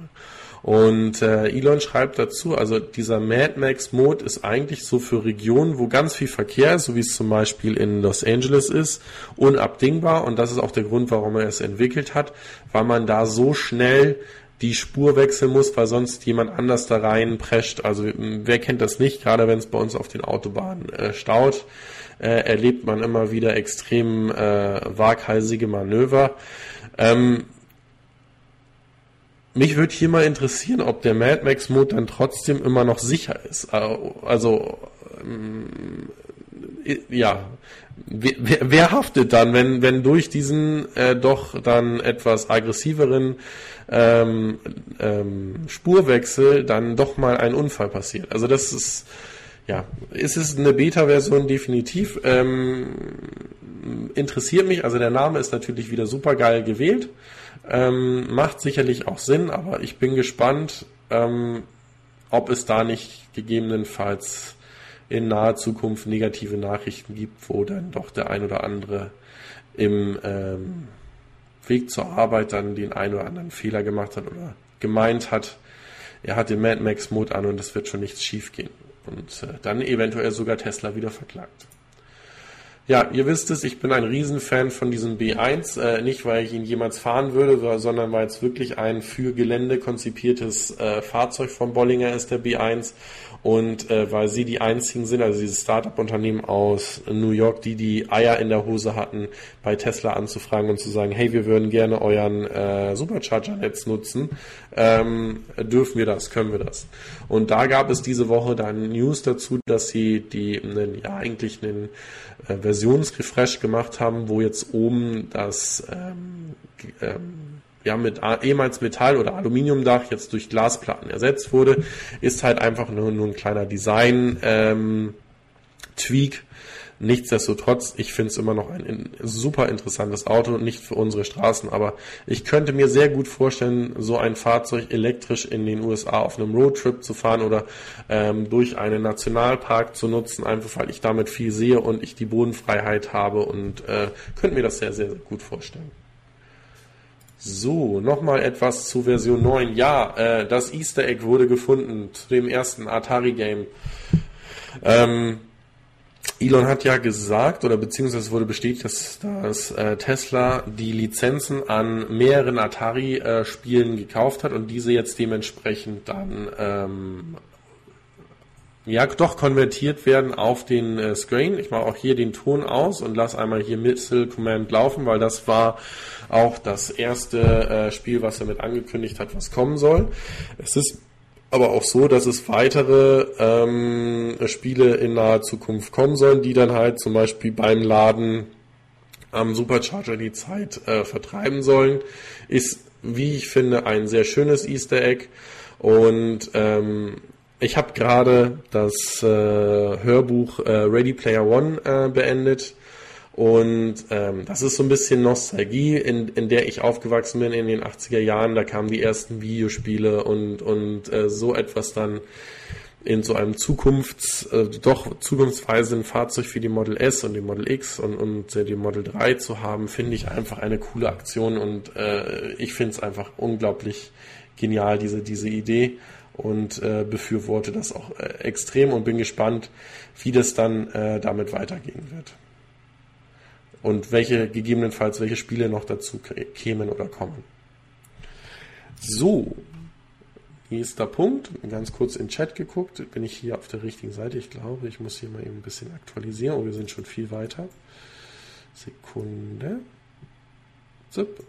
Und äh, Elon schreibt dazu, also dieser Mad Max Mode ist eigentlich so für Regionen, wo ganz viel Verkehr ist, so wie es zum Beispiel in Los Angeles ist, unabdingbar. Und das ist auch der Grund, warum er es entwickelt hat, weil man da so schnell die Spur wechseln muss, weil sonst jemand anders da rein prescht. Also wer kennt das nicht, gerade wenn es bei uns auf den Autobahnen äh, staut, äh, erlebt man immer wieder extrem äh, waghalsige Manöver. Ähm, mich würde hier mal interessieren, ob der Mad Max Mode dann trotzdem immer noch sicher ist. Also, ähm, ja, wer, wer, haftet dann, wenn, wenn durch diesen äh, doch dann etwas aggressiveren ähm, ähm, Spurwechsel dann doch mal ein Unfall passiert? Also das ist, ja, ist es eine Beta-Version definitiv. Ähm, interessiert mich, also der Name ist natürlich wieder super geil gewählt. Ähm, macht sicherlich auch Sinn, aber ich bin gespannt, ähm, ob es da nicht gegebenenfalls in naher Zukunft negative Nachrichten gibt, wo dann doch der ein oder andere im ähm, Weg zur Arbeit dann den ein oder anderen Fehler gemacht hat oder gemeint hat, er hat den Mad Max Mode an und es wird schon nichts schief gehen. Und äh, dann eventuell sogar Tesla wieder verklagt. Ja, ihr wisst es, ich bin ein Riesenfan von diesem B1, äh, nicht weil ich ihn jemals fahren würde, sondern weil es wirklich ein für Gelände konzipiertes äh, Fahrzeug von Bollinger ist, der B1 und äh, weil sie die einzigen sind, also dieses Startup-Unternehmen aus New York, die die Eier in der Hose hatten, bei Tesla anzufragen und zu sagen, hey, wir würden gerne euren äh, Supercharger-Netz nutzen, ähm, dürfen wir das, können wir das. Und da gab es diese Woche dann News dazu, dass sie die ja eigentlich einen äh, Versionsrefresh gemacht haben, wo jetzt oben das ähm, ähm, ja, mit ehemals Metall- oder Aluminiumdach jetzt durch Glasplatten ersetzt wurde, ist halt einfach nur, nur ein kleiner Design-Tweak. Ähm, Nichtsdestotrotz, ich finde es immer noch ein, super interessantes Auto, nicht für unsere Straßen, aber ich könnte mir sehr gut vorstellen, so ein Fahrzeug elektrisch in den USA auf einem Roadtrip zu fahren oder ähm, durch einen Nationalpark zu nutzen, einfach weil ich damit viel sehe und ich die Bodenfreiheit habe und äh, könnte mir das sehr, sehr, sehr gut vorstellen. So, nochmal etwas zu Version 9. Ja, äh, das Easter Egg wurde gefunden zu dem ersten Atari-Game. Ähm, Elon hat ja gesagt, oder beziehungsweise wurde bestätigt, dass, dass äh, Tesla die Lizenzen an mehreren Atari-Spielen äh, gekauft hat und diese jetzt dementsprechend dann ähm, ja doch konvertiert werden auf den äh, Screen. Ich mache auch hier den Ton aus und lasse einmal hier Missile Command laufen, weil das war auch das erste äh, Spiel, was er mit angekündigt hat, was kommen soll. Es ist aber auch so, dass es weitere ähm, Spiele in naher Zukunft kommen sollen, die dann halt zum Beispiel beim Laden am Supercharger die Zeit äh, vertreiben sollen. Ist, wie ich finde, ein sehr schönes Easter Egg. Und ähm, ich habe gerade das äh, Hörbuch äh, Ready Player One äh, beendet. Und ähm, das ist so ein bisschen Nostalgie, in, in der ich aufgewachsen bin in den 80er Jahren. Da kamen die ersten Videospiele und, und äh, so etwas dann in so einem Zukunfts, äh, doch zukunftsweisenden Fahrzeug wie die Model S und die Model X und, und äh, die Model 3 zu haben, finde ich einfach eine coole Aktion und äh, ich finde es einfach unglaublich genial, diese, diese Idee und äh, befürworte das auch äh, extrem und bin gespannt, wie das dann äh, damit weitergehen wird. Und welche gegebenenfalls welche Spiele noch dazu kämen oder kommen. So, nächster Punkt. Ganz kurz in Chat geguckt. Bin ich hier auf der richtigen Seite? Ich glaube, ich muss hier mal eben ein bisschen aktualisieren. Oh, wir sind schon viel weiter. Sekunde. Zip.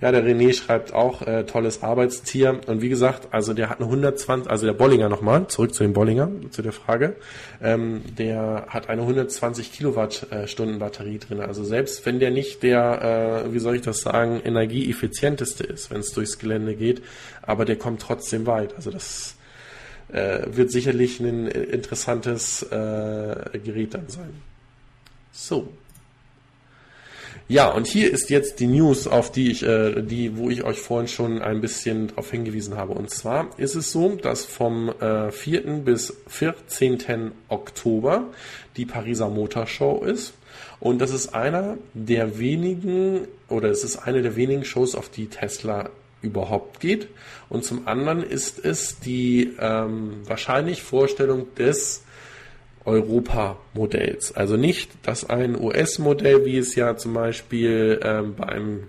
Ja, der René schreibt auch, äh, tolles Arbeitstier. Und wie gesagt, also der hat eine 120, also der Bollinger nochmal, zurück zu dem Bollinger, zu der Frage. Ähm, der hat eine 120 Kilowattstunden Batterie drin. Also selbst wenn der nicht der, äh, wie soll ich das sagen, energieeffizienteste ist, wenn es durchs Gelände geht, aber der kommt trotzdem weit. Also das äh, wird sicherlich ein interessantes äh, Gerät dann sein. So, ja, und hier ist jetzt die News, auf die ich, äh, die, wo ich euch vorhin schon ein bisschen darauf hingewiesen habe. Und zwar ist es so, dass vom äh, 4. bis 14. Oktober die Pariser Motorshow ist. Und das ist einer der wenigen, oder es ist eine der wenigen Shows, auf die Tesla überhaupt geht. Und zum anderen ist es die ähm, wahrscheinlich Vorstellung des Europa-Modells. Also nicht, dass ein US-Modell, wie es ja zum Beispiel ähm, beim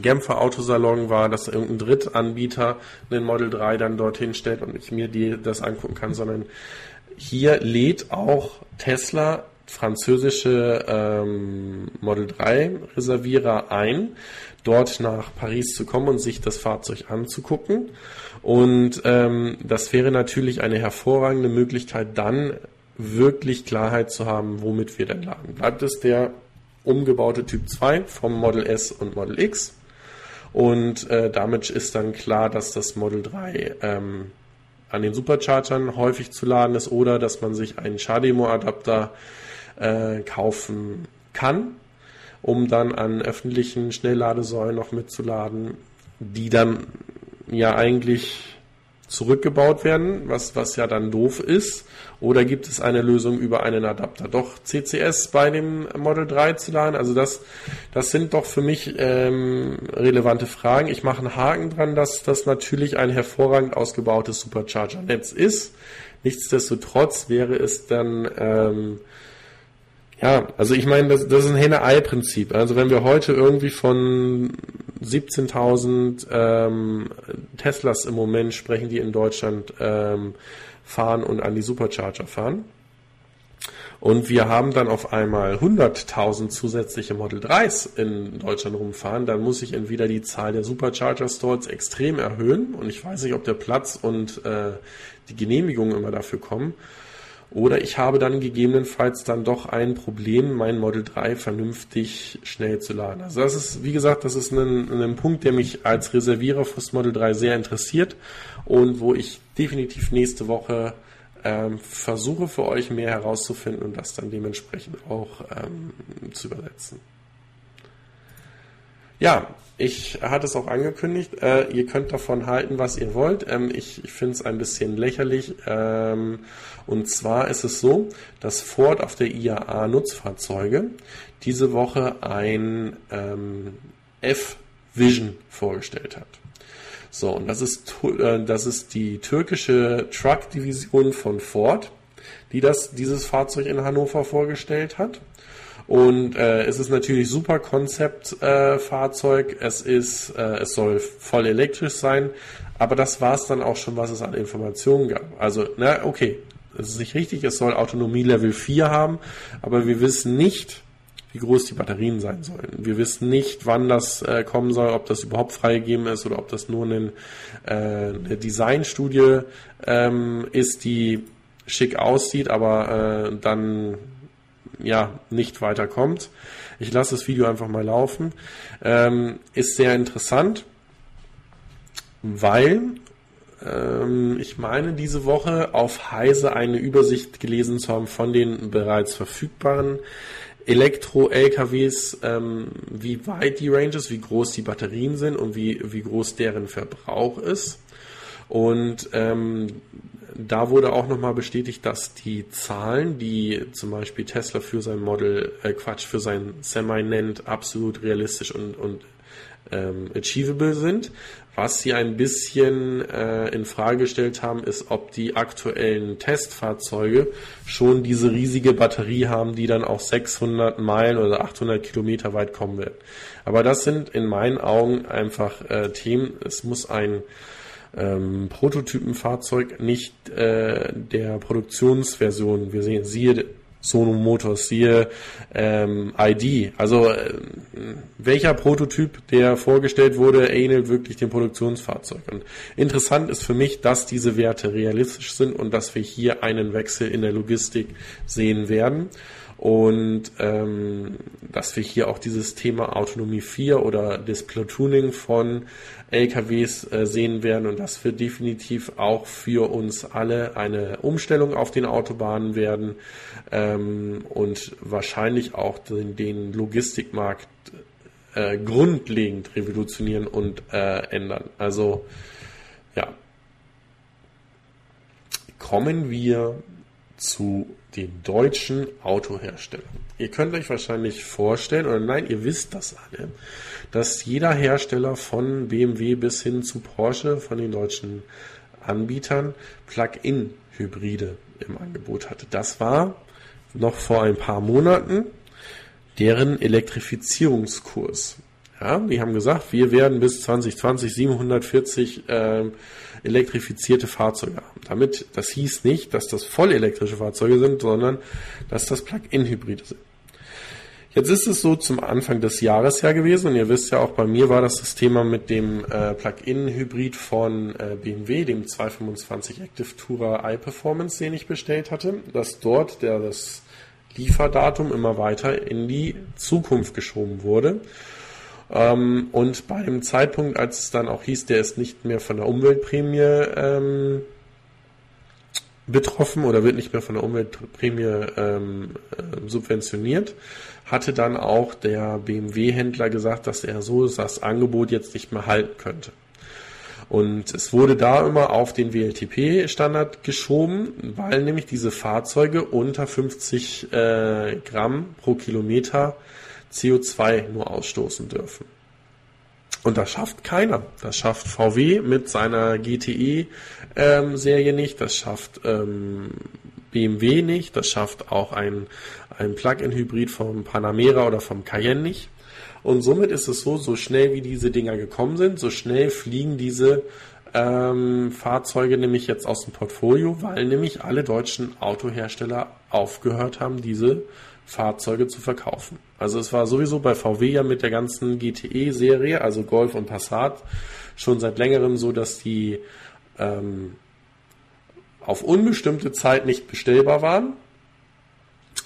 Genfer Autosalon war, dass irgendein Drittanbieter einen Model 3 dann dorthin stellt und ich mir die, das angucken kann, sondern hier lädt auch Tesla französische ähm, Model 3 Reservierer ein, dort nach Paris zu kommen und sich das Fahrzeug anzugucken. Und ähm, das wäre natürlich eine hervorragende Möglichkeit, dann wirklich Klarheit zu haben, womit wir denn laden. Bleibt es der umgebaute Typ 2 vom Model S und Model X. Und äh, damit ist dann klar, dass das Model 3 ähm, an den Superchargern häufig zu laden ist oder dass man sich einen CHAdeMO-Adapter äh, kaufen kann, um dann an öffentlichen Schnellladesäulen noch mitzuladen, die dann ja eigentlich zurückgebaut werden, was, was ja dann doof ist? Oder gibt es eine Lösung über einen Adapter? Doch CCS bei dem Model 3 zu laden? Also das, das sind doch für mich ähm, relevante Fragen. Ich mache einen Haken dran, dass das natürlich ein hervorragend ausgebautes Supercharger-Netz ist. Nichtsdestotrotz wäre es dann ähm, ja, also ich meine, das, das ist ein Henne-Ei-Prinzip. Also wenn wir heute irgendwie von 17.000 ähm, Teslas im Moment sprechen, die in Deutschland ähm, fahren und an die Supercharger fahren, und wir haben dann auf einmal 100.000 zusätzliche Model 3s in Deutschland rumfahren, dann muss ich entweder die Zahl der Supercharger Stores extrem erhöhen. Und ich weiß nicht, ob der Platz und äh, die Genehmigungen immer dafür kommen oder ich habe dann gegebenenfalls dann doch ein Problem, mein Model 3 vernünftig schnell zu laden. Also das ist, wie gesagt, das ist ein, ein Punkt, der mich als Reservierer fürs Model 3 sehr interessiert und wo ich definitiv nächste Woche ähm, versuche für euch mehr herauszufinden und das dann dementsprechend auch ähm, zu übersetzen. Ja, ich hatte es auch angekündigt. Äh, ihr könnt davon halten, was ihr wollt. Ähm, ich ich finde es ein bisschen lächerlich. Ähm, und zwar ist es so, dass Ford auf der IAA Nutzfahrzeuge diese Woche ein ähm, F-Vision vorgestellt hat. So, und das ist, äh, das ist die türkische Truck-Division von Ford, die das, dieses Fahrzeug in Hannover vorgestellt hat. Und äh, es ist natürlich super Konzeptfahrzeug. Äh, es ist, äh, es soll voll elektrisch sein, aber das war es dann auch schon, was es an Informationen gab. Also, na okay, es ist nicht richtig, es soll Autonomie Level 4 haben, aber wir wissen nicht, wie groß die Batterien sein sollen. Wir wissen nicht, wann das äh, kommen soll, ob das überhaupt freigegeben ist oder ob das nur eine, äh, eine Designstudie ähm, ist, die schick aussieht, aber äh, dann ja nicht weiterkommt. Ich lasse das Video einfach mal laufen. Ähm, ist sehr interessant, weil ähm, ich meine diese Woche auf Heise eine Übersicht gelesen zu haben von den bereits verfügbaren Elektro-LKWs, ähm, wie weit die Range ist, wie groß die Batterien sind und wie, wie groß deren Verbrauch ist. Und ähm, da wurde auch nochmal bestätigt, dass die Zahlen, die zum Beispiel Tesla für sein Model, äh Quatsch, für sein Semi nennt, absolut realistisch und, und ähm, achievable sind. Was sie ein bisschen äh, in Frage gestellt haben, ist, ob die aktuellen Testfahrzeuge schon diese riesige Batterie haben, die dann auch 600 Meilen oder 800 Kilometer weit kommen wird. Aber das sind in meinen Augen einfach äh, Themen. Es muss ein ähm, Prototypenfahrzeug, nicht äh, der Produktionsversion. Wir sehen, siehe Sono Motors, siehe ähm, ID. Also äh, welcher Prototyp, der vorgestellt wurde, ähnelt wirklich dem Produktionsfahrzeug. Und interessant ist für mich, dass diese Werte realistisch sind und dass wir hier einen Wechsel in der Logistik sehen werden und ähm, dass wir hier auch dieses Thema Autonomie 4 oder das Platooning von LKWs äh, sehen werden und dass wir definitiv auch für uns alle eine Umstellung auf den Autobahnen werden ähm, und wahrscheinlich auch den, den Logistikmarkt äh, grundlegend revolutionieren und äh, ändern. Also ja, kommen wir zu den deutschen Autoherstellern. Ihr könnt euch wahrscheinlich vorstellen, oder nein, ihr wisst das alle, dass jeder Hersteller von BMW bis hin zu Porsche, von den deutschen Anbietern, Plug-in-Hybride im Angebot hatte. Das war noch vor ein paar Monaten deren Elektrifizierungskurs. Ja, die haben gesagt, wir werden bis 2020 740 äh, elektrifizierte Fahrzeuge haben. Damit, das hieß nicht, dass das voll elektrische Fahrzeuge sind, sondern dass das Plug-in-Hybride sind. Jetzt ist es so zum Anfang des Jahres ja gewesen und ihr wisst ja auch bei mir war das das Thema mit dem äh, Plug-in-Hybrid von äh, BMW, dem 225 Active Tourer iPerformance, den ich bestellt hatte, dass dort der das Lieferdatum immer weiter in die Zukunft geschoben wurde ähm, und bei dem Zeitpunkt, als es dann auch hieß, der ist nicht mehr von der Umweltprämie ähm, betroffen oder wird nicht mehr von der Umweltprämie ähm, äh, subventioniert, hatte dann auch der BMW-Händler gesagt, dass er so das Angebot jetzt nicht mehr halten könnte. Und es wurde da immer auf den WLTP-Standard geschoben, weil nämlich diese Fahrzeuge unter 50 äh, Gramm pro Kilometer CO2 nur ausstoßen dürfen. Und das schafft keiner. Das schafft VW mit seiner GTE-Serie ähm, nicht. Das schafft ähm, BMW nicht. Das schafft auch ein, ein Plug-in-Hybrid vom Panamera oder vom Cayenne nicht. Und somit ist es so, so schnell wie diese Dinger gekommen sind, so schnell fliegen diese ähm, Fahrzeuge nämlich jetzt aus dem Portfolio, weil nämlich alle deutschen Autohersteller aufgehört haben, diese Fahrzeuge zu verkaufen. Also es war sowieso bei VW ja mit der ganzen GTE-Serie, also Golf und Passat, schon seit längerem so, dass die ähm, auf unbestimmte Zeit nicht bestellbar waren.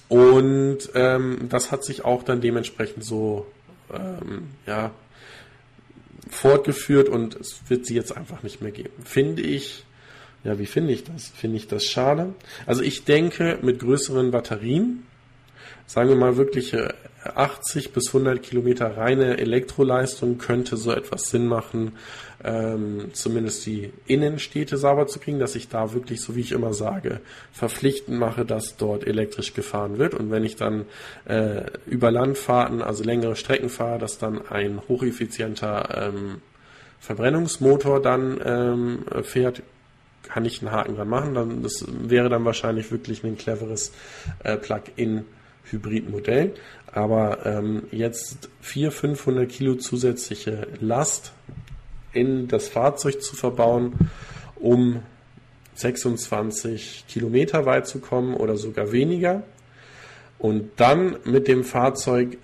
Und ähm, das hat sich auch dann dementsprechend so ähm, ja, fortgeführt und es wird sie jetzt einfach nicht mehr geben. Finde ich, ja, wie finde ich das? Finde ich das schade? Also ich denke, mit größeren Batterien, sagen wir mal wirklich 80 bis 100 Kilometer reine Elektroleistung könnte so etwas Sinn machen, ähm, zumindest die Innenstädte sauber zu kriegen, dass ich da wirklich, so wie ich immer sage, verpflichtend mache, dass dort elektrisch gefahren wird. Und wenn ich dann äh, über Landfahrten, also längere Strecken fahre, dass dann ein hocheffizienter ähm, Verbrennungsmotor dann ähm, fährt, kann ich einen Haken dran machen. Dann, das wäre dann wahrscheinlich wirklich ein cleveres äh, Plug-in Hybridmodell. Aber ähm, jetzt 400, 500 Kilo zusätzliche Last in das Fahrzeug zu verbauen, um 26 Kilometer weit zu kommen oder sogar weniger. Und dann mit dem Fahrzeug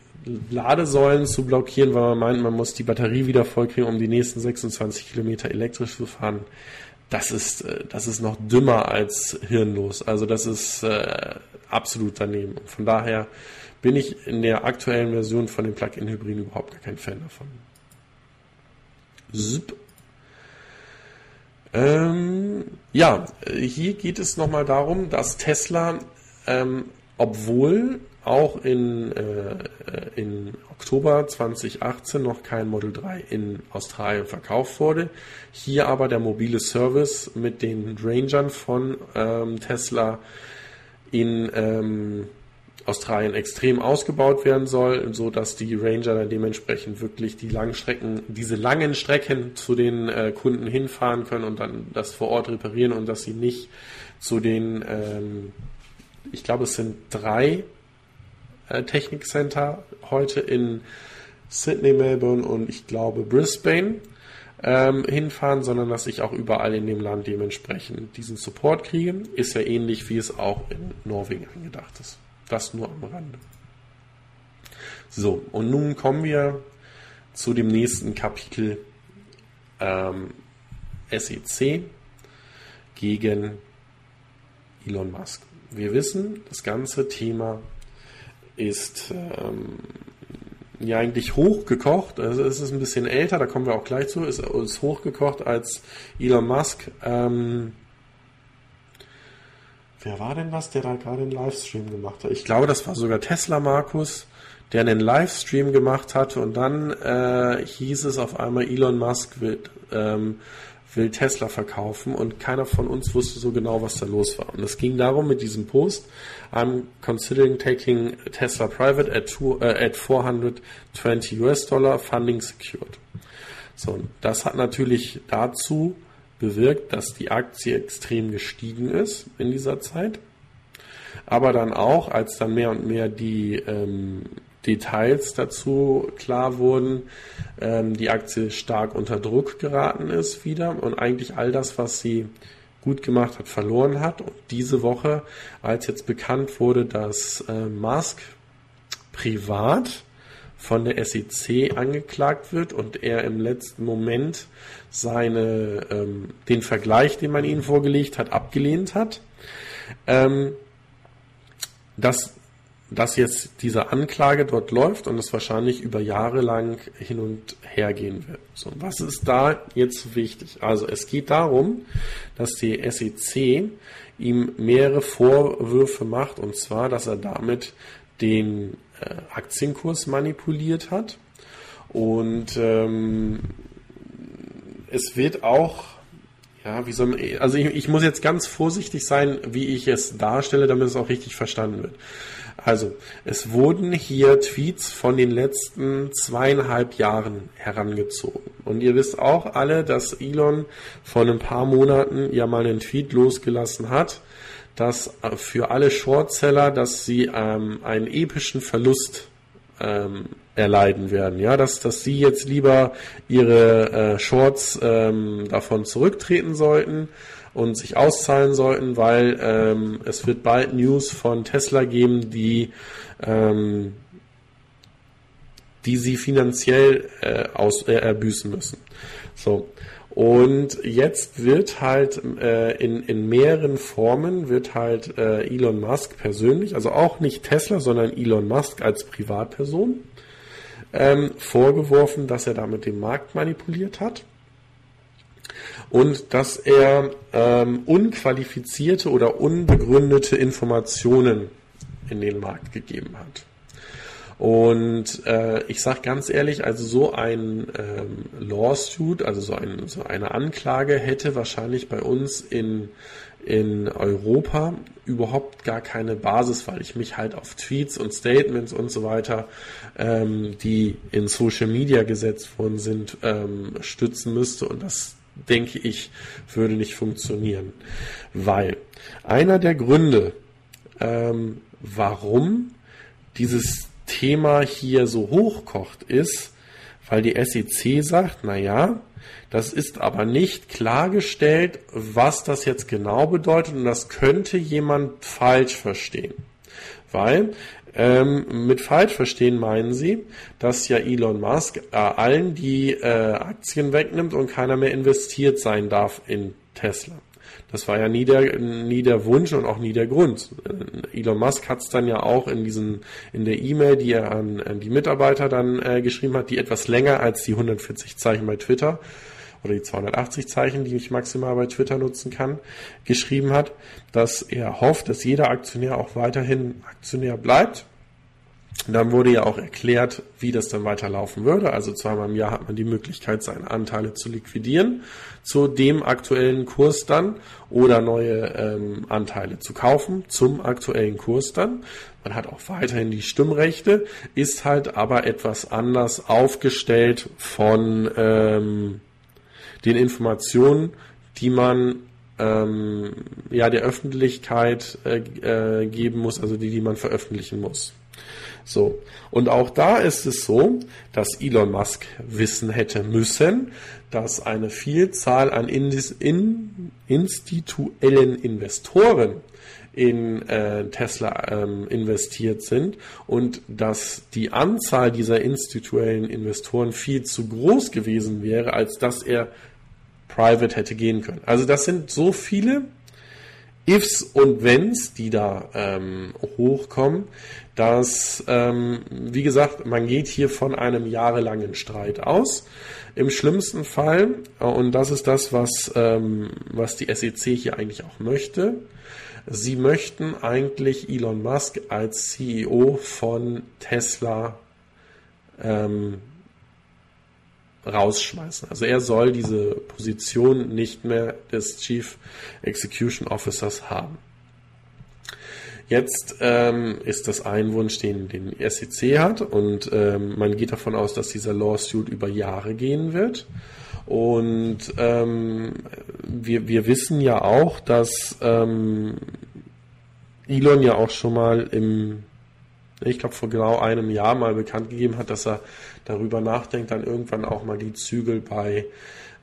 Ladesäulen zu blockieren, weil man meint, man muss die Batterie wieder vollkriegen, um die nächsten 26 Kilometer elektrisch zu fahren. Das ist, äh, das ist noch dümmer als hirnlos. Also das ist äh, absolut daneben. Von daher bin ich in der aktuellen Version von den Plug-in-Hybriden überhaupt gar kein Fan davon. Zip. Ähm, ja, hier geht es nochmal darum, dass Tesla, ähm, obwohl auch in, äh, in Oktober 2018 noch kein Model 3 in Australien verkauft wurde, hier aber der mobile Service mit den Rangern von ähm, Tesla in ähm, Australien extrem ausgebaut werden soll, so dass die Ranger dann dementsprechend wirklich die langen diese langen Strecken zu den äh, Kunden hinfahren können und dann das vor Ort reparieren und dass sie nicht zu den, ähm, ich glaube, es sind drei äh, Technikcenter heute in Sydney, Melbourne und ich glaube Brisbane ähm, hinfahren, sondern dass ich auch überall in dem Land dementsprechend diesen Support kriege. Ist ja ähnlich, wie es auch in Norwegen angedacht ist. Das nur am Rande. So, und nun kommen wir zu dem nächsten Kapitel ähm, SEC gegen Elon Musk. Wir wissen, das ganze Thema ist ähm, ja eigentlich hochgekocht. Also es ist ein bisschen älter, da kommen wir auch gleich zu. Es ist hochgekocht als Elon Musk ähm, Wer war denn was, der da gerade einen Livestream gemacht hat? Ich glaube, das war sogar Tesla Markus, der einen Livestream gemacht hatte und dann äh, hieß es auf einmal, Elon Musk will, ähm, will Tesla verkaufen und keiner von uns wusste so genau, was da los war. Und es ging darum mit diesem Post, I'm considering taking Tesla private at, two, äh, at 420 US Dollar, funding secured. So, das hat natürlich dazu bewirkt, dass die Aktie extrem gestiegen ist in dieser Zeit. Aber dann auch, als dann mehr und mehr die ähm, Details dazu klar wurden, ähm, die Aktie stark unter Druck geraten ist wieder und eigentlich all das, was sie gut gemacht hat, verloren hat. Und diese Woche, als jetzt bekannt wurde, dass äh, Musk privat von der SEC angeklagt wird und er im letzten Moment seine, ähm, den Vergleich, den man ihnen vorgelegt hat, abgelehnt hat. Ähm, dass, dass jetzt diese Anklage dort läuft und es wahrscheinlich über Jahre lang hin und her gehen wird. So, was ist da jetzt wichtig? Also es geht darum, dass die SEC ihm mehrere Vorwürfe macht und zwar, dass er damit den äh, Aktienkurs manipuliert hat und ähm, es wird auch, ja, wie soll man, also ich, ich muss jetzt ganz vorsichtig sein, wie ich es darstelle, damit es auch richtig verstanden wird. Also, es wurden hier Tweets von den letzten zweieinhalb Jahren herangezogen. Und ihr wisst auch alle, dass Elon vor ein paar Monaten ja mal einen Tweet losgelassen hat, dass äh, für alle Shortseller, dass sie ähm, einen epischen Verlust ähm, erleiden werden. Ja, dass, dass sie jetzt lieber ihre äh, Shorts ähm, davon zurücktreten sollten und sich auszahlen sollten, weil ähm, es wird bald News von Tesla geben, die ähm, die sie finanziell äh, aus, äh, erbüßen müssen. So. Und jetzt wird halt äh, in, in mehreren Formen wird halt äh, Elon Musk persönlich, also auch nicht Tesla, sondern Elon Musk als Privatperson, ähm, vorgeworfen, dass er damit den Markt manipuliert hat und dass er ähm, unqualifizierte oder unbegründete Informationen in den Markt gegeben hat. Und äh, ich sage ganz ehrlich, also so ein ähm, Lawsuit, also so, ein, so eine Anklage hätte wahrscheinlich bei uns in, in Europa überhaupt gar keine Basis, weil ich mich halt auf Tweets und Statements und so weiter, ähm, die in Social Media gesetzt worden sind, ähm, stützen müsste. Und das denke ich, würde nicht funktionieren. Weil einer der Gründe, ähm, warum dieses Thema hier so hochkocht, ist, weil die SEC sagt, na ja, das ist aber nicht klargestellt, was das jetzt genau bedeutet und das könnte jemand falsch verstehen. Weil ähm, mit falsch verstehen meinen sie, dass ja Elon Musk äh, allen die äh, Aktien wegnimmt und keiner mehr investiert sein darf in Tesla. Das war ja nie der, nie der Wunsch und auch nie der Grund. Äh, Elon Musk hat es dann ja auch in diesen, in der E-Mail, die er an, an, die Mitarbeiter dann äh, geschrieben hat, die etwas länger als die 140 Zeichen bei Twitter oder die 280 Zeichen, die ich maximal bei Twitter nutzen kann, geschrieben hat, dass er hofft, dass jeder Aktionär auch weiterhin Aktionär bleibt dann wurde ja auch erklärt, wie das dann weiterlaufen würde. Also zweimal im Jahr hat man die Möglichkeit, seine Anteile zu liquidieren zu dem aktuellen Kurs dann oder neue ähm, Anteile zu kaufen zum aktuellen Kurs dann. Man hat auch weiterhin die Stimmrechte, ist halt aber etwas anders aufgestellt von ähm, den Informationen, die man ähm, ja der Öffentlichkeit äh, äh, geben muss, also die, die man veröffentlichen muss. So. Und auch da ist es so, dass Elon Musk wissen hätte müssen, dass eine Vielzahl an in instituellen Investoren in äh, Tesla ähm, investiert sind und dass die Anzahl dieser institutionellen Investoren viel zu groß gewesen wäre, als dass er private hätte gehen können. Also das sind so viele Ifs und Wenns, die da ähm, hochkommen, dass, ähm, wie gesagt, man geht hier von einem jahrelangen Streit aus. Im schlimmsten Fall, und das ist das, was, ähm, was die SEC hier eigentlich auch möchte, sie möchten eigentlich Elon Musk als CEO von Tesla ähm, rausschmeißen. Also er soll diese Position nicht mehr des Chief Execution Officers haben. Jetzt ähm, ist das ein Wunsch, den, den SEC hat und ähm, man geht davon aus, dass dieser Lawsuit über Jahre gehen wird. Und ähm, wir, wir wissen ja auch, dass ähm, Elon ja auch schon mal im ich glaube, vor genau einem Jahr mal bekannt gegeben hat, dass er darüber nachdenkt, dann irgendwann auch mal die Zügel bei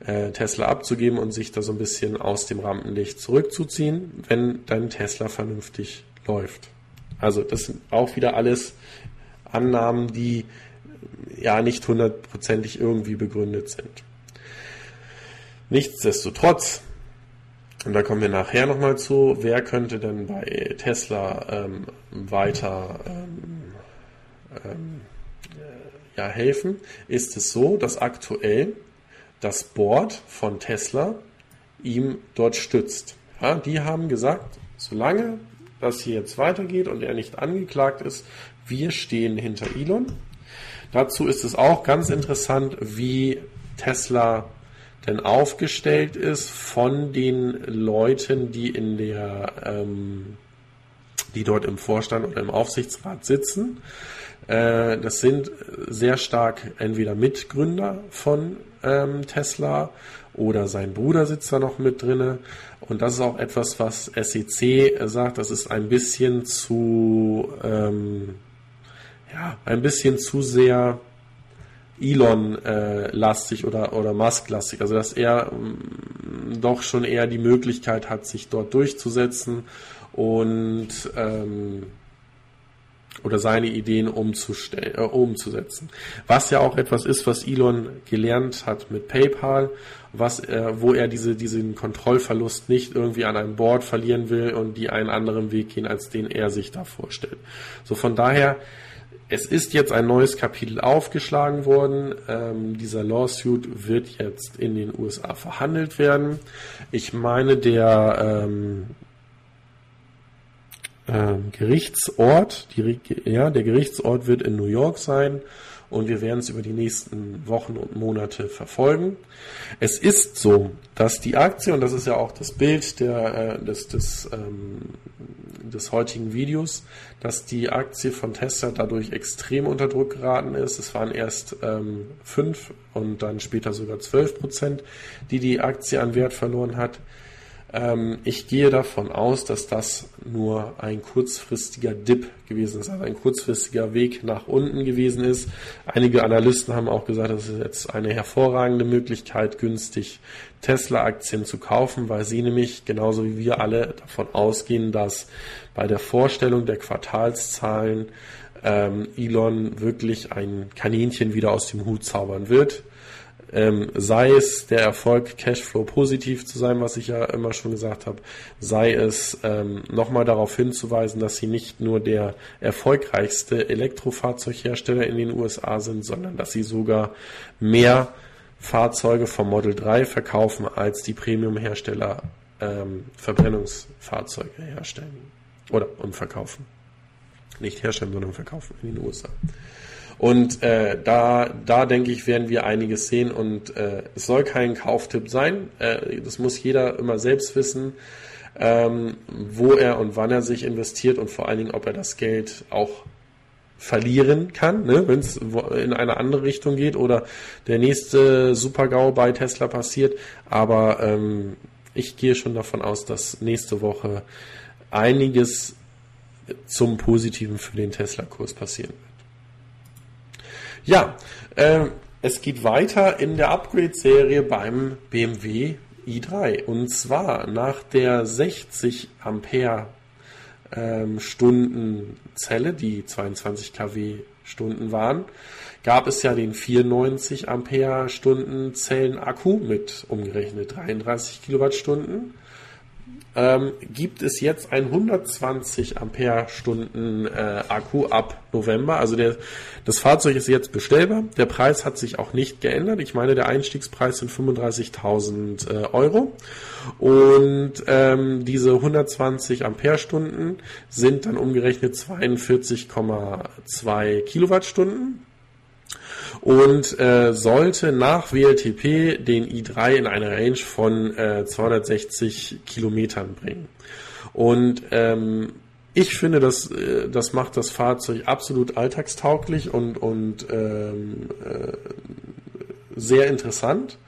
äh, Tesla abzugeben und sich da so ein bisschen aus dem Rampenlicht zurückzuziehen, wenn dein Tesla vernünftig läuft. Also das sind auch wieder alles Annahmen, die ja nicht hundertprozentig irgendwie begründet sind. Nichtsdestotrotz und da kommen wir nachher nochmal zu, wer könnte denn bei Tesla ähm, weiter ähm, ähm, äh, ja, helfen, ist es so, dass aktuell das Board von Tesla ihm dort stützt. Ja, die haben gesagt, solange das hier jetzt weitergeht und er nicht angeklagt ist, wir stehen hinter Elon. Dazu ist es auch ganz interessant, wie Tesla denn aufgestellt ist von den Leuten, die in der, ähm, die dort im Vorstand oder im Aufsichtsrat sitzen. Äh, das sind sehr stark entweder Mitgründer von ähm, Tesla oder sein Bruder sitzt da noch mit drinne. Und das ist auch etwas, was SEC sagt, das ist ein bisschen zu, ähm, ja, ein bisschen zu sehr Elon-lastig äh, oder, oder Musk-lastig. Also dass er ähm, doch schon eher die Möglichkeit hat, sich dort durchzusetzen und ähm, oder seine Ideen umzustellen, äh, umzusetzen. Was ja auch etwas ist, was Elon gelernt hat mit PayPal, was er, wo er diese, diesen Kontrollverlust nicht irgendwie an einem Board verlieren will und die einen anderen Weg gehen, als den er sich da vorstellt. So von daher, es ist jetzt ein neues Kapitel aufgeschlagen worden. Ähm, dieser Lawsuit wird jetzt in den USA verhandelt werden. Ich meine, der ähm, ähm, Gerichtsort, die, ja, der Gerichtsort wird in New York sein und wir werden es über die nächsten Wochen und Monate verfolgen. Es ist so, dass die Aktie, und das ist ja auch das Bild der, äh, des, des, ähm, des heutigen Videos, dass die Aktie von Tesla dadurch extrem unter Druck geraten ist. Es waren erst ähm, 5 und dann später sogar 12 Prozent, die die Aktie an Wert verloren hat. Ähm, ich gehe davon aus, dass das nur ein kurzfristiger Dip gewesen ist, also ein kurzfristiger Weg nach unten gewesen ist. Einige Analysten haben auch gesagt, das ist jetzt eine hervorragende Möglichkeit, günstig Tesla-Aktien zu kaufen, weil sie nämlich genauso wie wir alle davon ausgehen, dass bei der Vorstellung der Quartalszahlen ähm, Elon wirklich ein Kaninchen wieder aus dem Hut zaubern wird ähm, sei es der Erfolg, Cashflow positiv zu sein, was ich ja immer schon gesagt habe, sei es ähm, nochmal darauf hinzuweisen, dass sie nicht nur der erfolgreichste Elektrofahrzeughersteller in den USA sind, sondern dass sie sogar mehr Fahrzeuge vom Model 3 verkaufen, als die Premium-Hersteller ähm, Verbrennungsfahrzeuge herstellen. Oder und verkaufen. Nicht herstellen, sondern verkaufen in den USA. Und äh, da, da denke ich, werden wir einiges sehen und äh, es soll kein Kauftipp sein. Äh, das muss jeder immer selbst wissen, ähm, wo er und wann er sich investiert und vor allen Dingen, ob er das Geld auch verlieren kann, ne, wenn es in eine andere Richtung geht oder der nächste Super-GAU bei Tesla passiert. Aber ähm, ich gehe schon davon aus, dass nächste Woche einiges zum Positiven für den Tesla-Kurs passieren wird. Ja, äh, es geht weiter in der Upgrade-Serie beim BMW i3. Und zwar nach der 60 Ampere ähm, Stunden Zelle, die 22 kW Stunden waren, gab es ja den 94 Ampere Stunden Zellen Akku mit umgerechnet 33 Kilowattstunden ähm, gibt es jetzt ein 120 Ampere-Stunden äh, Akku ab November. Also der, das Fahrzeug ist jetzt bestellbar. Der Preis hat sich auch nicht geändert. Ich meine, der Einstiegspreis sind 35.000 äh, Euro. Und ähm, diese 120 Ampere-Stunden sind dann umgerechnet 42,2 Kilowattstunden und äh, sollte nach WLTP den i3 in eine Range von äh, 260 Kilometern bringen. Und ähm, ich finde, das, äh, das macht das Fahrzeug absolut alltagstauglich und, und ähm, äh, sehr interessant.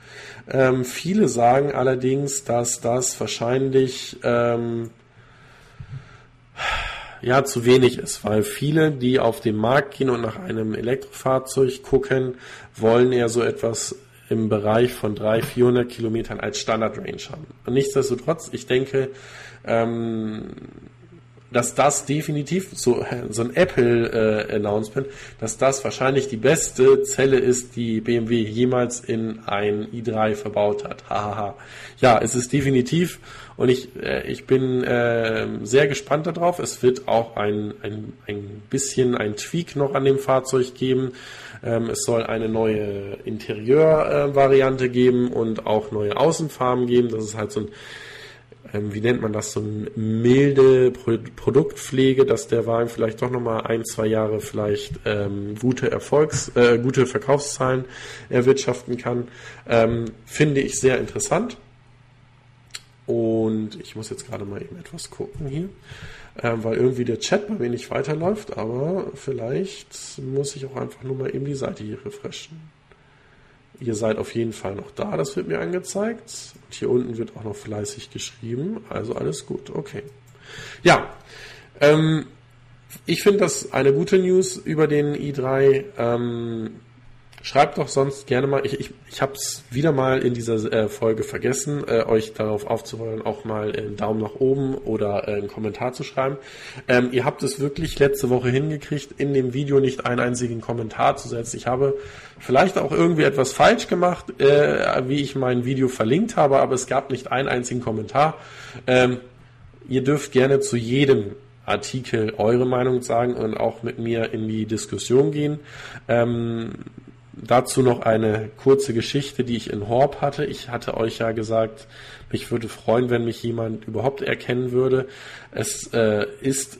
Ähm, viele sagen allerdings, dass das wahrscheinlich ähm, ja zu wenig ist, weil viele, die auf den Markt gehen und nach einem Elektrofahrzeug gucken, wollen eher so etwas im Bereich von 300, 400 Kilometern als Standard-Range haben. Und nichtsdestotrotz, ich denke, ähm, dass das definitiv so, so ein Apple-Announcement, äh, dass das wahrscheinlich die beste Zelle ist, die BMW jemals in ein i3 verbaut hat. Hahaha. ja, es ist definitiv und ich, äh, ich bin äh, sehr gespannt darauf. Es wird auch ein, ein, ein bisschen ein Tweak noch an dem Fahrzeug geben. Ähm, es soll eine neue Interieurvariante äh, geben und auch neue Außenfarben geben. Das ist halt so ein ähm, wie nennt man das, so eine milde Pro Produktpflege, dass der Wagen vielleicht doch nochmal ein, zwei Jahre vielleicht ähm, gute Erfolgs-, äh, gute Verkaufszahlen erwirtschaften kann, ähm, finde ich sehr interessant. Und ich muss jetzt gerade mal eben etwas gucken hier, äh, weil irgendwie der Chat bei mir nicht weiterläuft, aber vielleicht muss ich auch einfach nur mal eben die Seite hier refreshen. Ihr seid auf jeden Fall noch da, das wird mir angezeigt. Und hier unten wird auch noch fleißig geschrieben, also alles gut, okay. Ja, ähm, ich finde das eine gute News über den i3. Ähm, Schreibt doch sonst gerne mal, ich, ich, ich habe es wieder mal in dieser äh, Folge vergessen, äh, euch darauf aufzufordern, auch mal einen Daumen nach oben oder äh, einen Kommentar zu schreiben. Ähm, ihr habt es wirklich letzte Woche hingekriegt, in dem Video nicht einen einzigen Kommentar zu setzen. Ich habe vielleicht auch irgendwie etwas falsch gemacht, äh, wie ich mein Video verlinkt habe, aber es gab nicht einen einzigen Kommentar. Ähm, ihr dürft gerne zu jedem Artikel eure Meinung sagen und auch mit mir in die Diskussion gehen. Ähm, dazu noch eine kurze Geschichte, die ich in Horb hatte. Ich hatte euch ja gesagt, mich würde freuen, wenn mich jemand überhaupt erkennen würde. Es äh, ist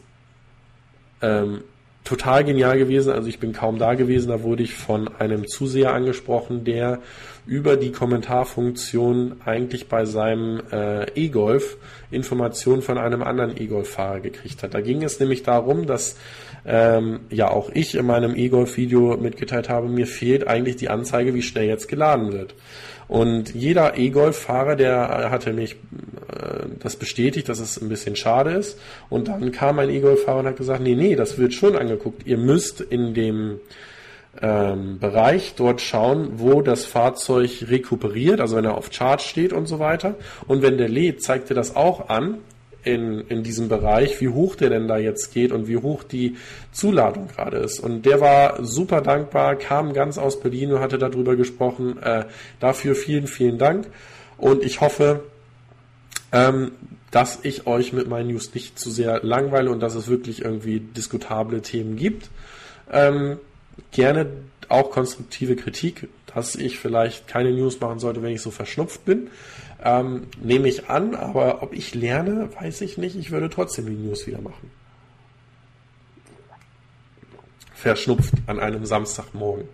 ähm, total genial gewesen. Also ich bin kaum da gewesen. Da wurde ich von einem Zuseher angesprochen, der über die Kommentarfunktion eigentlich bei seinem äh, E-Golf Informationen von einem anderen E-Golf-Fahrer gekriegt hat. Da ging es nämlich darum, dass ähm, ja auch ich in meinem E-Golf-Video mitgeteilt habe, mir fehlt eigentlich die Anzeige, wie schnell jetzt geladen wird. Und jeder E-Golf-Fahrer, der hatte mich äh, das bestätigt, dass es ein bisschen schade ist. Und dann kam ein E-Golf-Fahrer und hat gesagt, nee, nee, das wird schon angeguckt. Ihr müsst in dem ähm, Bereich dort schauen, wo das Fahrzeug rekuperiert, also wenn er auf Charge steht und so weiter. Und wenn der lädt, zeigt er das auch an in, in diesem Bereich, wie hoch der denn da jetzt geht und wie hoch die Zuladung gerade ist. Und der war super dankbar, kam ganz aus Berlin und hatte darüber gesprochen. Äh, dafür vielen, vielen Dank. Und ich hoffe, ähm, dass ich euch mit meinen News nicht zu sehr langweile und dass es wirklich irgendwie diskutable Themen gibt. Ähm, gerne auch konstruktive Kritik, dass ich vielleicht keine News machen sollte, wenn ich so verschnupft bin. Ähm, nehme ich an, aber ob ich lerne, weiß ich nicht. Ich würde trotzdem die News wieder machen. Verschnupft an einem Samstagmorgen.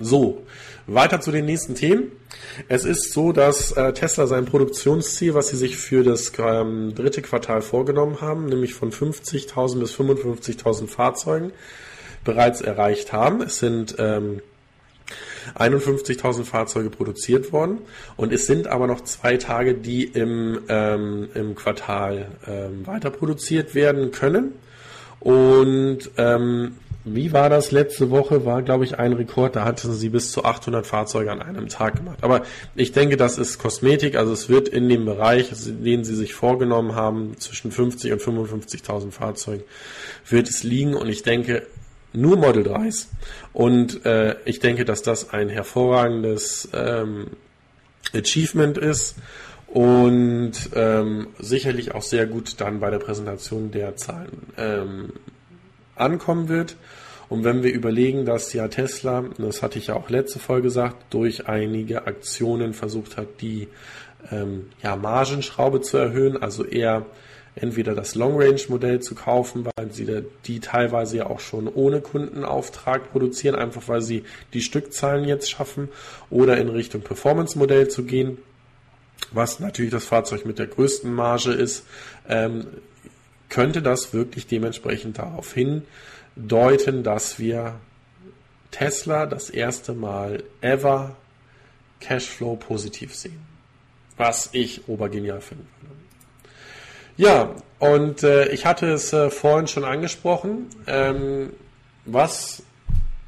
So, weiter zu den nächsten Themen. Es ist so, dass äh, Tesla sein Produktionsziel, was sie sich für das ähm, dritte Quartal vorgenommen haben, nämlich von 50.000 bis 55.000 Fahrzeugen, bereits erreicht haben. Es sind ähm, 51.000 Fahrzeuge produziert worden und es sind aber noch zwei Tage, die im, ähm, im Quartal ähm, weiter produziert werden können. Und ähm, wie war das letzte Woche? War, glaube ich, ein Rekord. Da hatten sie bis zu 800 Fahrzeuge an einem Tag gemacht. Aber ich denke, das ist Kosmetik. Also es wird in dem Bereich, den sie sich vorgenommen haben, zwischen 50 und 55.000 Fahrzeugen, wird es liegen. Und ich denke, nur Model 3s. Und äh, ich denke, dass das ein hervorragendes ähm, Achievement ist und ähm, sicherlich auch sehr gut dann bei der Präsentation der Zahlen ähm, ankommen wird. Und wenn wir überlegen, dass ja Tesla, das hatte ich ja auch letzte Folge gesagt, durch einige Aktionen versucht hat, die ähm, ja, Margenschraube zu erhöhen, also eher entweder das Long-Range-Modell zu kaufen, weil sie die teilweise ja auch schon ohne Kundenauftrag produzieren, einfach weil sie die Stückzahlen jetzt schaffen, oder in Richtung Performance-Modell zu gehen, was natürlich das Fahrzeug mit der größten Marge ist, ähm, könnte das wirklich dementsprechend darauf hindeuten, dass wir Tesla das erste Mal ever Cashflow positiv sehen. Was ich obergenial finde. Ja, und äh, ich hatte es äh, vorhin schon angesprochen. Ähm, was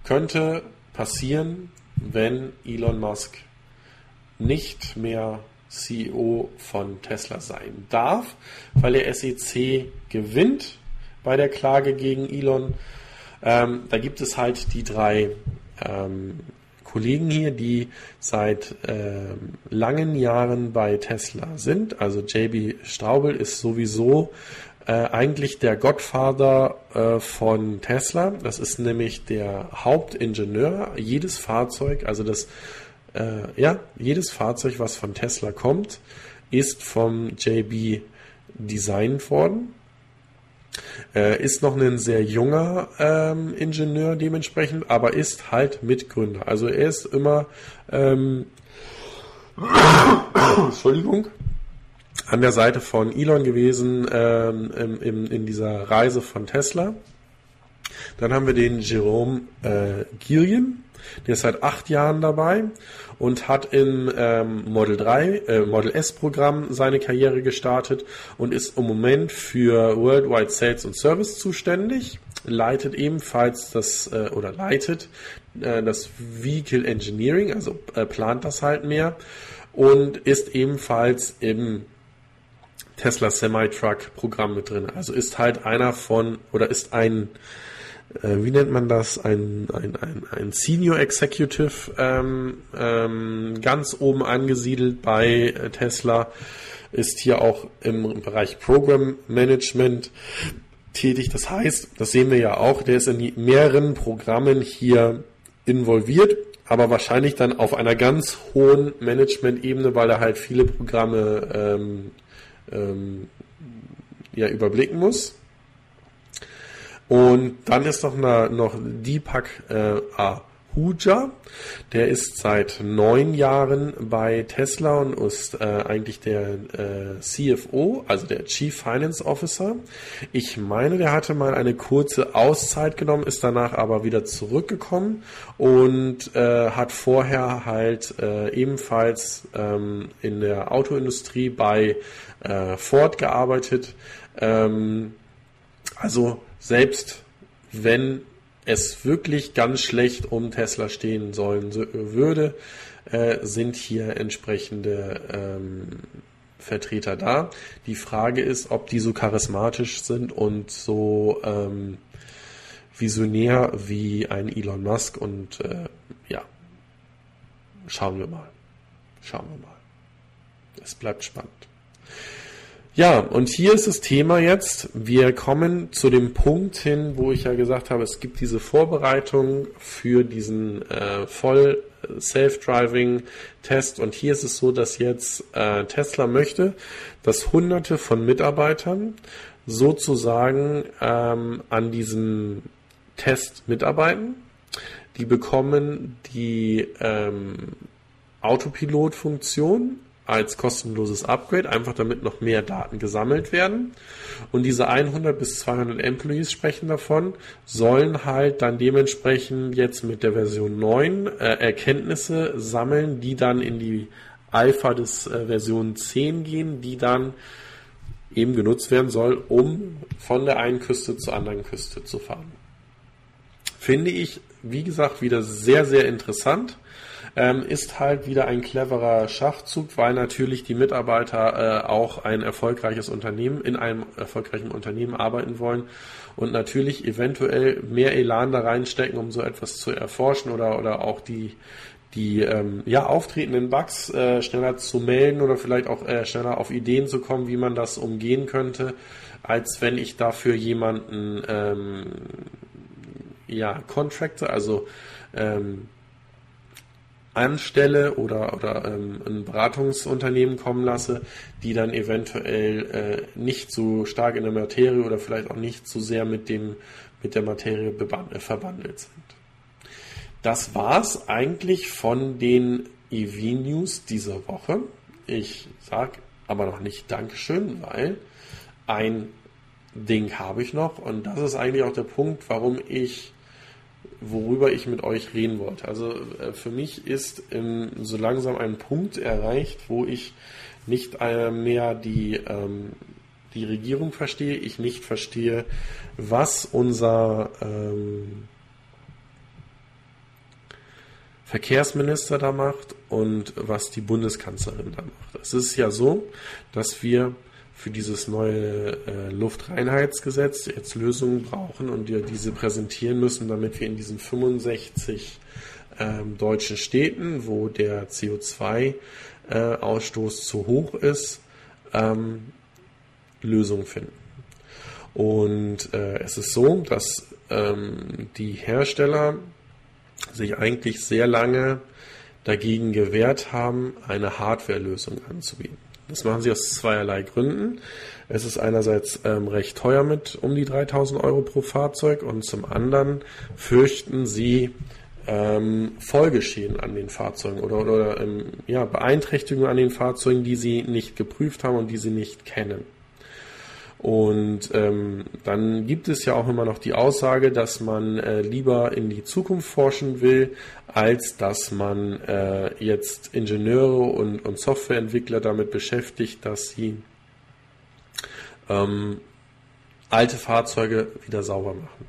könnte passieren, wenn Elon Musk nicht mehr CEO von Tesla sein darf, weil der SEC gewinnt bei der Klage gegen Elon. Ähm, da gibt es halt die drei ähm, Kollegen hier, die seit äh, langen Jahren bei Tesla sind. Also JB Straubel ist sowieso äh, eigentlich der Gottvater äh, von Tesla. Das ist nämlich der Hauptingenieur. Jedes Fahrzeug, also das äh, ja, jedes Fahrzeug, was von Tesla kommt, ist vom JB designt worden. Äh, ist noch ein sehr junger ähm, Ingenieur dementsprechend, aber ist halt Mitgründer. Also er ist immer, ähm, [coughs] Entschuldigung, an der Seite von Elon gewesen ähm, im, im, in dieser Reise von Tesla. Dann haben wir den Jerome äh, Gillian, der ist seit acht Jahren dabei und hat im ähm, Model 3, äh, Model S Programm seine Karriere gestartet und ist im Moment für Worldwide Sales und Service zuständig, leitet ebenfalls das äh, oder leitet äh, das Vehicle Engineering, also äh, plant das halt mehr und ist ebenfalls im Tesla Semi-Truck Programm mit drin. Also ist halt einer von oder ist ein wie nennt man das, ein, ein, ein, ein Senior Executive ähm, ähm, ganz oben angesiedelt bei äh, Tesla, ist hier auch im Bereich Program Management tätig. Das heißt, das sehen wir ja auch, der ist in mehreren Programmen hier involviert, aber wahrscheinlich dann auf einer ganz hohen Management-Ebene, weil er halt viele Programme ähm, ähm, ja, überblicken muss. Und dann ist noch, eine, noch Deepak äh, Ahuja, der ist seit neun Jahren bei Tesla und ist äh, eigentlich der äh, CFO, also der Chief Finance Officer. Ich meine, der hatte mal eine kurze Auszeit genommen, ist danach aber wieder zurückgekommen und äh, hat vorher halt äh, ebenfalls ähm, in der Autoindustrie bei äh, Ford gearbeitet. Ähm, also selbst wenn es wirklich ganz schlecht um Tesla stehen sollen würde, äh, sind hier entsprechende ähm, Vertreter da. Die Frage ist, ob die so charismatisch sind und so ähm, visionär wie ein Elon Musk und äh, ja, schauen wir mal. Schauen wir mal. Es bleibt spannend. Ja, und hier ist das Thema jetzt. Wir kommen zu dem Punkt hin, wo ich ja gesagt habe, es gibt diese Vorbereitung für diesen äh, voll Self-Driving-Test. Und hier ist es so, dass jetzt äh, Tesla möchte, dass Hunderte von Mitarbeitern sozusagen ähm, an diesem Test mitarbeiten. Die bekommen die ähm, Autopilot-Funktion als kostenloses Upgrade, einfach damit noch mehr Daten gesammelt werden. Und diese 100 bis 200 Employees sprechen davon, sollen halt dann dementsprechend jetzt mit der Version 9 äh, Erkenntnisse sammeln, die dann in die Alpha des äh, Version 10 gehen, die dann eben genutzt werden soll, um von der einen Küste zur anderen Küste zu fahren. Finde ich, wie gesagt, wieder sehr, sehr interessant ähm, ist halt wieder ein cleverer Schachzug, weil natürlich die Mitarbeiter äh, auch ein erfolgreiches Unternehmen, in einem erfolgreichen Unternehmen arbeiten wollen und natürlich eventuell mehr Elan da reinstecken, um so etwas zu erforschen oder, oder auch die, die ähm, ja, auftretenden Bugs äh, schneller zu melden oder vielleicht auch äh, schneller auf Ideen zu kommen, wie man das umgehen könnte, als wenn ich dafür jemanden ähm, ja, Contractor, also ähm, anstelle oder, oder ähm, ein Beratungsunternehmen kommen lasse, die dann eventuell äh, nicht so stark in der Materie oder vielleicht auch nicht so sehr mit, dem, mit der Materie äh, verbandelt sind. Das war's eigentlich von den EV-News dieser Woche. Ich sage aber noch nicht Dankeschön, weil ein Ding habe ich noch und das ist eigentlich auch der Punkt, warum ich worüber ich mit euch reden wollte. Also äh, für mich ist ähm, so langsam ein Punkt erreicht, wo ich nicht äh, mehr die, ähm, die Regierung verstehe, ich nicht verstehe, was unser ähm, Verkehrsminister da macht und was die Bundeskanzlerin da macht. Es ist ja so, dass wir für dieses neue äh, Luftreinheitsgesetz jetzt Lösungen brauchen und wir diese präsentieren müssen, damit wir in diesen 65 ähm, deutschen Städten, wo der CO2-Ausstoß äh, zu hoch ist, ähm, Lösungen finden. Und äh, es ist so, dass ähm, die Hersteller sich eigentlich sehr lange dagegen gewehrt haben, eine Hardware-Lösung anzubieten. Das machen sie aus zweierlei Gründen. Es ist einerseits ähm, recht teuer mit um die 3000 Euro pro Fahrzeug und zum anderen fürchten sie ähm, Folgeschäden an den Fahrzeugen oder, oder ähm, ja, Beeinträchtigungen an den Fahrzeugen, die sie nicht geprüft haben und die sie nicht kennen. Und ähm, dann gibt es ja auch immer noch die Aussage, dass man äh, lieber in die Zukunft forschen will, als dass man äh, jetzt Ingenieure und, und Softwareentwickler damit beschäftigt, dass sie ähm, alte Fahrzeuge wieder sauber machen.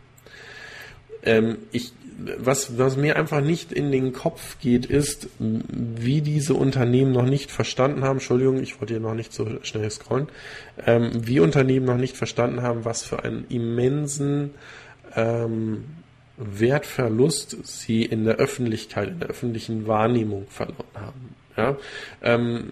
Ähm, ich was, was mir einfach nicht in den Kopf geht, ist, wie diese Unternehmen noch nicht verstanden haben, Entschuldigung, ich wollte hier noch nicht so schnell scrollen, ähm, wie Unternehmen noch nicht verstanden haben, was für einen immensen ähm, Wertverlust sie in der Öffentlichkeit, in der öffentlichen Wahrnehmung verloren haben. Ja, ähm,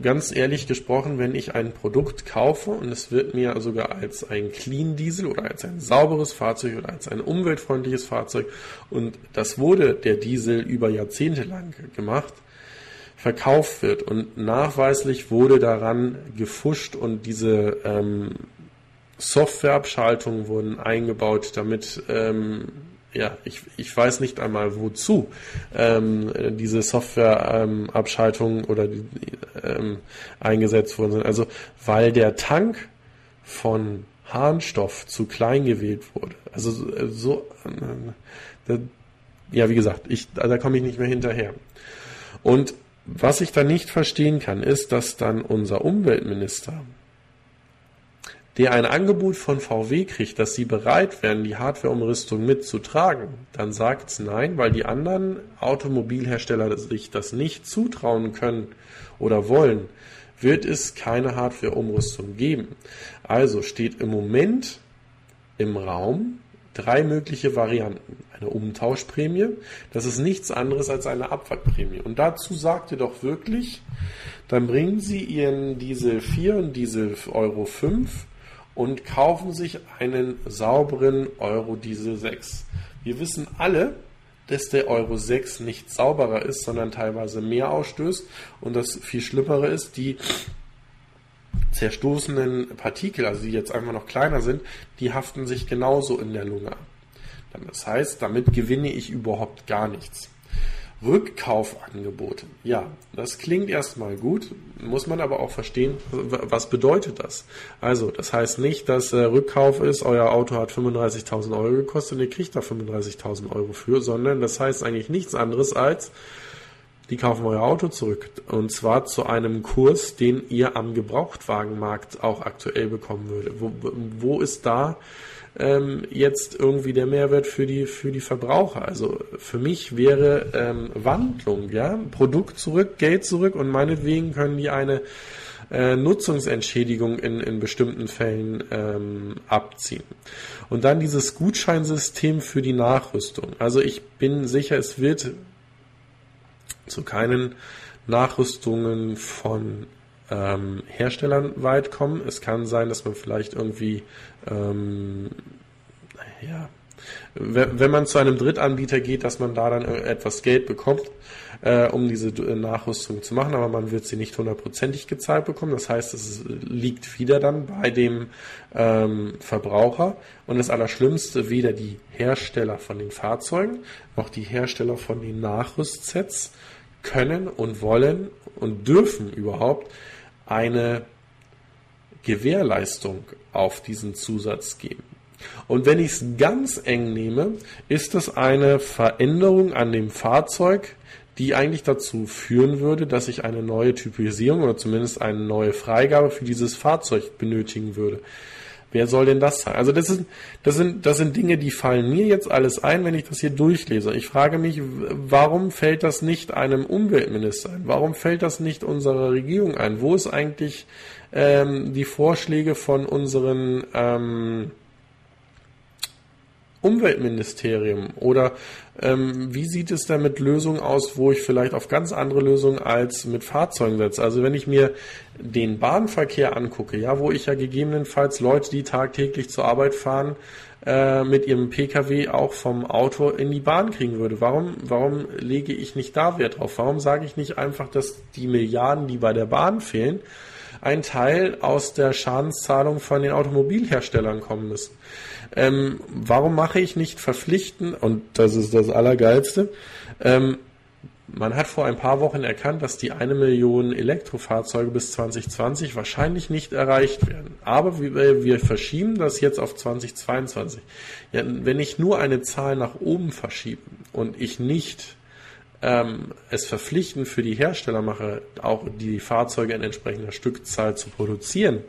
ganz ehrlich gesprochen, wenn ich ein Produkt kaufe und es wird mir sogar als ein Clean Diesel oder als ein sauberes Fahrzeug oder als ein umweltfreundliches Fahrzeug und das wurde der Diesel über Jahrzehnte lang gemacht, verkauft wird und nachweislich wurde daran gefuscht und diese ähm, Softwareabschaltungen wurden eingebaut, damit ähm, ja, ich, ich weiß nicht einmal wozu ähm, diese Softwareabschaltungen ähm, oder die, ähm, eingesetzt worden sind. Also weil der Tank von Harnstoff zu klein gewählt wurde. Also so, äh, ja, wie gesagt, ich, da komme ich nicht mehr hinterher. Und was ich da nicht verstehen kann, ist, dass dann unser Umweltminister der ein Angebot von VW kriegt, dass sie bereit wären, die Hardwareumrüstung mitzutragen, dann sagt nein, weil die anderen Automobilhersteller sich das nicht zutrauen können oder wollen, wird es keine Hardwareumrüstung geben. Also steht im Moment im Raum drei mögliche Varianten. Eine Umtauschprämie, das ist nichts anderes als eine Abwrackprämie. Und dazu sagt ihr doch wirklich, dann bringen Sie Ihren Diesel 4 und Diesel Euro 5 und kaufen sich einen sauberen Euro Diesel 6. Wir wissen alle, dass der Euro 6 nicht sauberer ist, sondern teilweise mehr ausstößt und das viel Schlimmere ist, die zerstoßenen Partikel, also die jetzt einfach noch kleiner sind, die haften sich genauso in der Lunge. Das heißt, damit gewinne ich überhaupt gar nichts. Rückkaufangebote. Ja, das klingt erstmal gut, muss man aber auch verstehen, was bedeutet das? Also, das heißt nicht, dass äh, Rückkauf ist, euer Auto hat 35.000 Euro gekostet und ihr kriegt da 35.000 Euro für, sondern das heißt eigentlich nichts anderes als, die kaufen euer Auto zurück und zwar zu einem Kurs, den ihr am Gebrauchtwagenmarkt auch aktuell bekommen würdet. Wo, wo ist da ähm, jetzt irgendwie der Mehrwert für die, für die Verbraucher. Also für mich wäre ähm, Wandlung, ja, Produkt zurück, Geld zurück und meinetwegen können die eine äh, Nutzungsentschädigung in, in bestimmten Fällen ähm, abziehen. Und dann dieses Gutscheinsystem für die Nachrüstung. Also ich bin sicher, es wird zu keinen Nachrüstungen von ähm, Herstellern weit kommen. Es kann sein, dass man vielleicht irgendwie, ähm, ja, wenn man zu einem Drittanbieter geht, dass man da dann etwas Geld bekommt, äh, um diese äh, Nachrüstung zu machen, aber man wird sie nicht hundertprozentig gezahlt bekommen. Das heißt, es liegt wieder dann bei dem ähm, Verbraucher. Und das Allerschlimmste, weder die Hersteller von den Fahrzeugen noch die Hersteller von den Nachrüstsets können und wollen und dürfen überhaupt eine Gewährleistung auf diesen Zusatz geben. Und wenn ich es ganz eng nehme, ist es eine Veränderung an dem Fahrzeug, die eigentlich dazu führen würde, dass ich eine neue Typisierung oder zumindest eine neue Freigabe für dieses Fahrzeug benötigen würde. Wer soll denn das sein? Also das sind, das sind, das sind Dinge, die fallen mir jetzt alles ein, wenn ich das hier durchlese. Ich frage mich, warum fällt das nicht einem Umweltminister ein? Warum fällt das nicht unserer Regierung ein? Wo ist eigentlich ähm, die Vorschläge von unseren ähm, Umweltministerium? Oder ähm, wie sieht es da mit Lösungen aus, wo ich vielleicht auf ganz andere Lösungen als mit Fahrzeugen setze? Also wenn ich mir den Bahnverkehr angucke, ja, wo ich ja gegebenenfalls Leute, die tagtäglich zur Arbeit fahren, äh, mit ihrem Pkw auch vom Auto in die Bahn kriegen würde. Warum, warum lege ich nicht da Wert drauf? Warum sage ich nicht einfach, dass die Milliarden, die bei der Bahn fehlen, ein Teil aus der Schadenszahlung von den Automobilherstellern kommen müssen? Ähm, warum mache ich nicht verpflichten, und das ist das Allergeilste, ähm, man hat vor ein paar Wochen erkannt, dass die eine Million Elektrofahrzeuge bis 2020 wahrscheinlich nicht erreicht werden. Aber wir, wir verschieben das jetzt auf 2022. Ja, wenn ich nur eine Zahl nach oben verschiebe und ich nicht ähm, es verpflichtend für die Hersteller mache, auch die Fahrzeuge in entsprechender Stückzahl zu produzieren,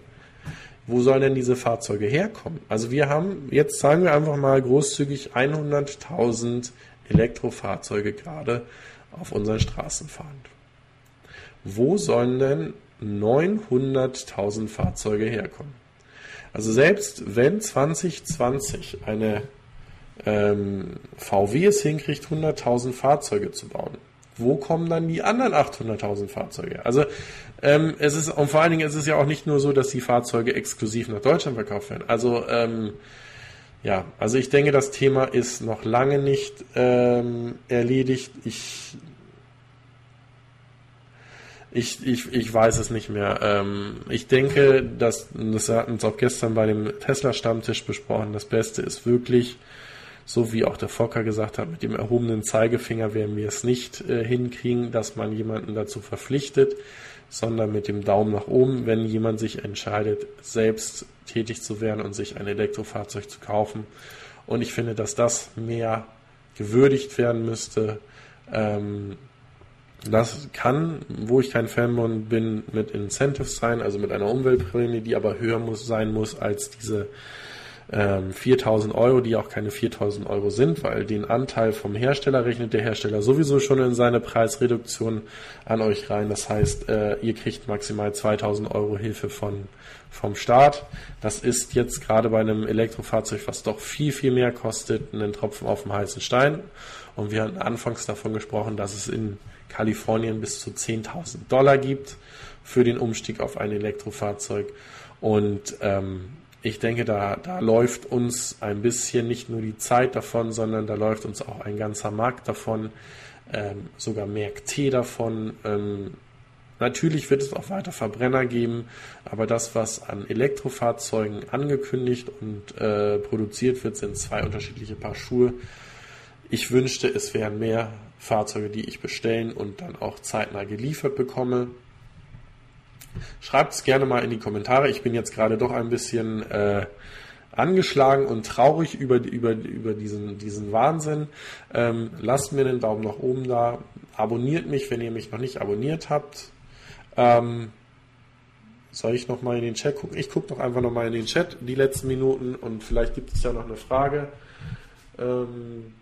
wo sollen denn diese Fahrzeuge herkommen? Also wir haben, jetzt sagen wir einfach mal großzügig 100.000 Elektrofahrzeuge gerade auf unseren Straßen fahren. Wo sollen denn 900.000 Fahrzeuge herkommen? Also selbst wenn 2020 eine ähm, VW es hinkriegt, 100.000 Fahrzeuge zu bauen, wo kommen dann die anderen 800.000 Fahrzeuge? Also ähm, es ist und vor allen Dingen ist es ja auch nicht nur so, dass die Fahrzeuge exklusiv nach Deutschland verkauft werden. Also ähm, ja, also ich denke, das Thema ist noch lange nicht ähm, erledigt. Ich ich, ich, ich weiß es nicht mehr. Ähm, ich denke, dass, das hatten uns auch gestern bei dem Tesla-Stammtisch besprochen, das Beste ist wirklich, so wie auch der Fokker gesagt hat, mit dem erhobenen Zeigefinger werden wir es nicht äh, hinkriegen, dass man jemanden dazu verpflichtet, sondern mit dem Daumen nach oben, wenn jemand sich entscheidet, selbst tätig zu werden und sich ein Elektrofahrzeug zu kaufen. Und ich finde, dass das mehr gewürdigt werden müsste. Ähm, das kann, wo ich kein Fan bin, mit Incentives sein, also mit einer Umweltprämie, die aber höher muss, sein muss als diese ähm, 4000 Euro, die auch keine 4000 Euro sind, weil den Anteil vom Hersteller rechnet der Hersteller sowieso schon in seine Preisreduktion an euch rein. Das heißt, äh, ihr kriegt maximal 2000 Euro Hilfe von, vom Staat. Das ist jetzt gerade bei einem Elektrofahrzeug, was doch viel, viel mehr kostet, einen Tropfen auf dem heißen Stein. Und wir hatten anfangs davon gesprochen, dass es in Kalifornien bis zu 10.000 Dollar gibt für den Umstieg auf ein Elektrofahrzeug. Und ähm, ich denke, da, da läuft uns ein bisschen nicht nur die Zeit davon, sondern da läuft uns auch ein ganzer Markt davon, ähm, sogar Märkte davon. Ähm, natürlich wird es auch weiter Verbrenner geben, aber das, was an Elektrofahrzeugen angekündigt und äh, produziert wird, sind zwei unterschiedliche Paar Schuhe. Ich wünschte, es wären mehr Fahrzeuge, die ich bestellen und dann auch zeitnah geliefert bekomme. Schreibt es gerne mal in die Kommentare. Ich bin jetzt gerade doch ein bisschen äh, angeschlagen und traurig über, über, über diesen, diesen Wahnsinn. Ähm, lasst mir einen Daumen nach oben da. Abonniert mich, wenn ihr mich noch nicht abonniert habt. Ähm, soll ich noch mal in den Chat gucken? Ich gucke doch einfach noch mal in den Chat die letzten Minuten und vielleicht gibt es ja noch eine Frage. Ähm,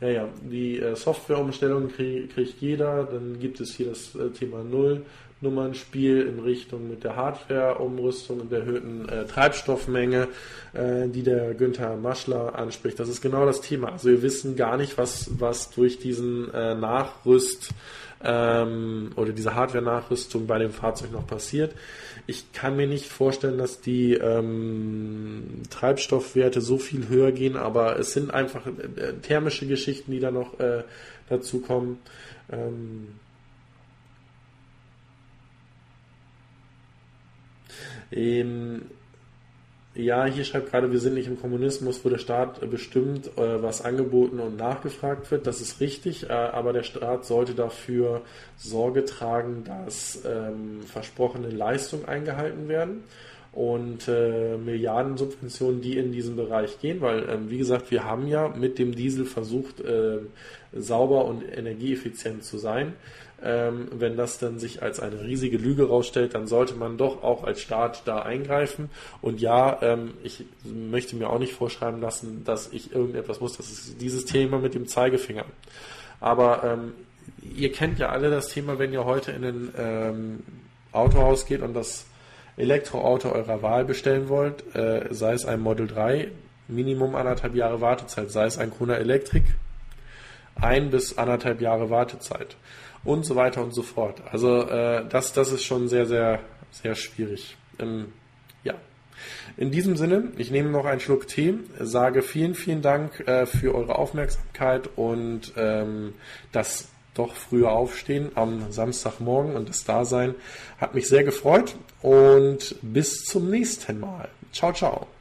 Ja, ja, die äh, Softwareumstellung krieg, kriegt jeder. Dann gibt es hier das äh, Thema Null-Nummernspiel in Richtung mit der Hardware-Umrüstung und der erhöhten äh, Treibstoffmenge, äh, die der Günther Maschler anspricht. Das ist genau das Thema. Also wir wissen gar nicht, was, was durch diesen äh, Nachrüst ähm, oder diese Hardware-Nachrüstung bei dem Fahrzeug noch passiert. Ich kann mir nicht vorstellen, dass die ähm, Treibstoffwerte so viel höher gehen, aber es sind einfach äh, thermische Geschichten, die da noch äh, dazu kommen. Ähm, ähm, ja, hier schreibt gerade, wir sind nicht im Kommunismus, wo der Staat bestimmt, äh, was angeboten und nachgefragt wird. Das ist richtig, äh, aber der Staat sollte dafür Sorge tragen, dass ähm, versprochene Leistungen eingehalten werden und äh, Milliardensubventionen, die in diesen Bereich gehen, weil, ähm, wie gesagt, wir haben ja mit dem Diesel versucht, äh, sauber und energieeffizient zu sein. Ähm, wenn das dann sich als eine riesige Lüge rausstellt, dann sollte man doch auch als Staat da eingreifen. Und ja, ähm, ich möchte mir auch nicht vorschreiben lassen, dass ich irgendetwas muss. Das ist dieses Thema mit dem Zeigefinger. Aber ähm, ihr kennt ja alle das Thema, wenn ihr heute in ein ähm, Autohaus geht und das Elektroauto eurer Wahl bestellen wollt, äh, sei es ein Model 3, Minimum anderthalb Jahre Wartezeit, sei es ein Kona Electric, ein bis anderthalb Jahre Wartezeit und so weiter und so fort. Also äh, das, das ist schon sehr, sehr, sehr schwierig. Ähm, ja. In diesem Sinne, ich nehme noch einen Schluck Tee, sage vielen, vielen Dank äh, für eure Aufmerksamkeit und ähm, das doch früher aufstehen am Samstagmorgen und das Dasein hat mich sehr gefreut und bis zum nächsten Mal. Ciao, ciao.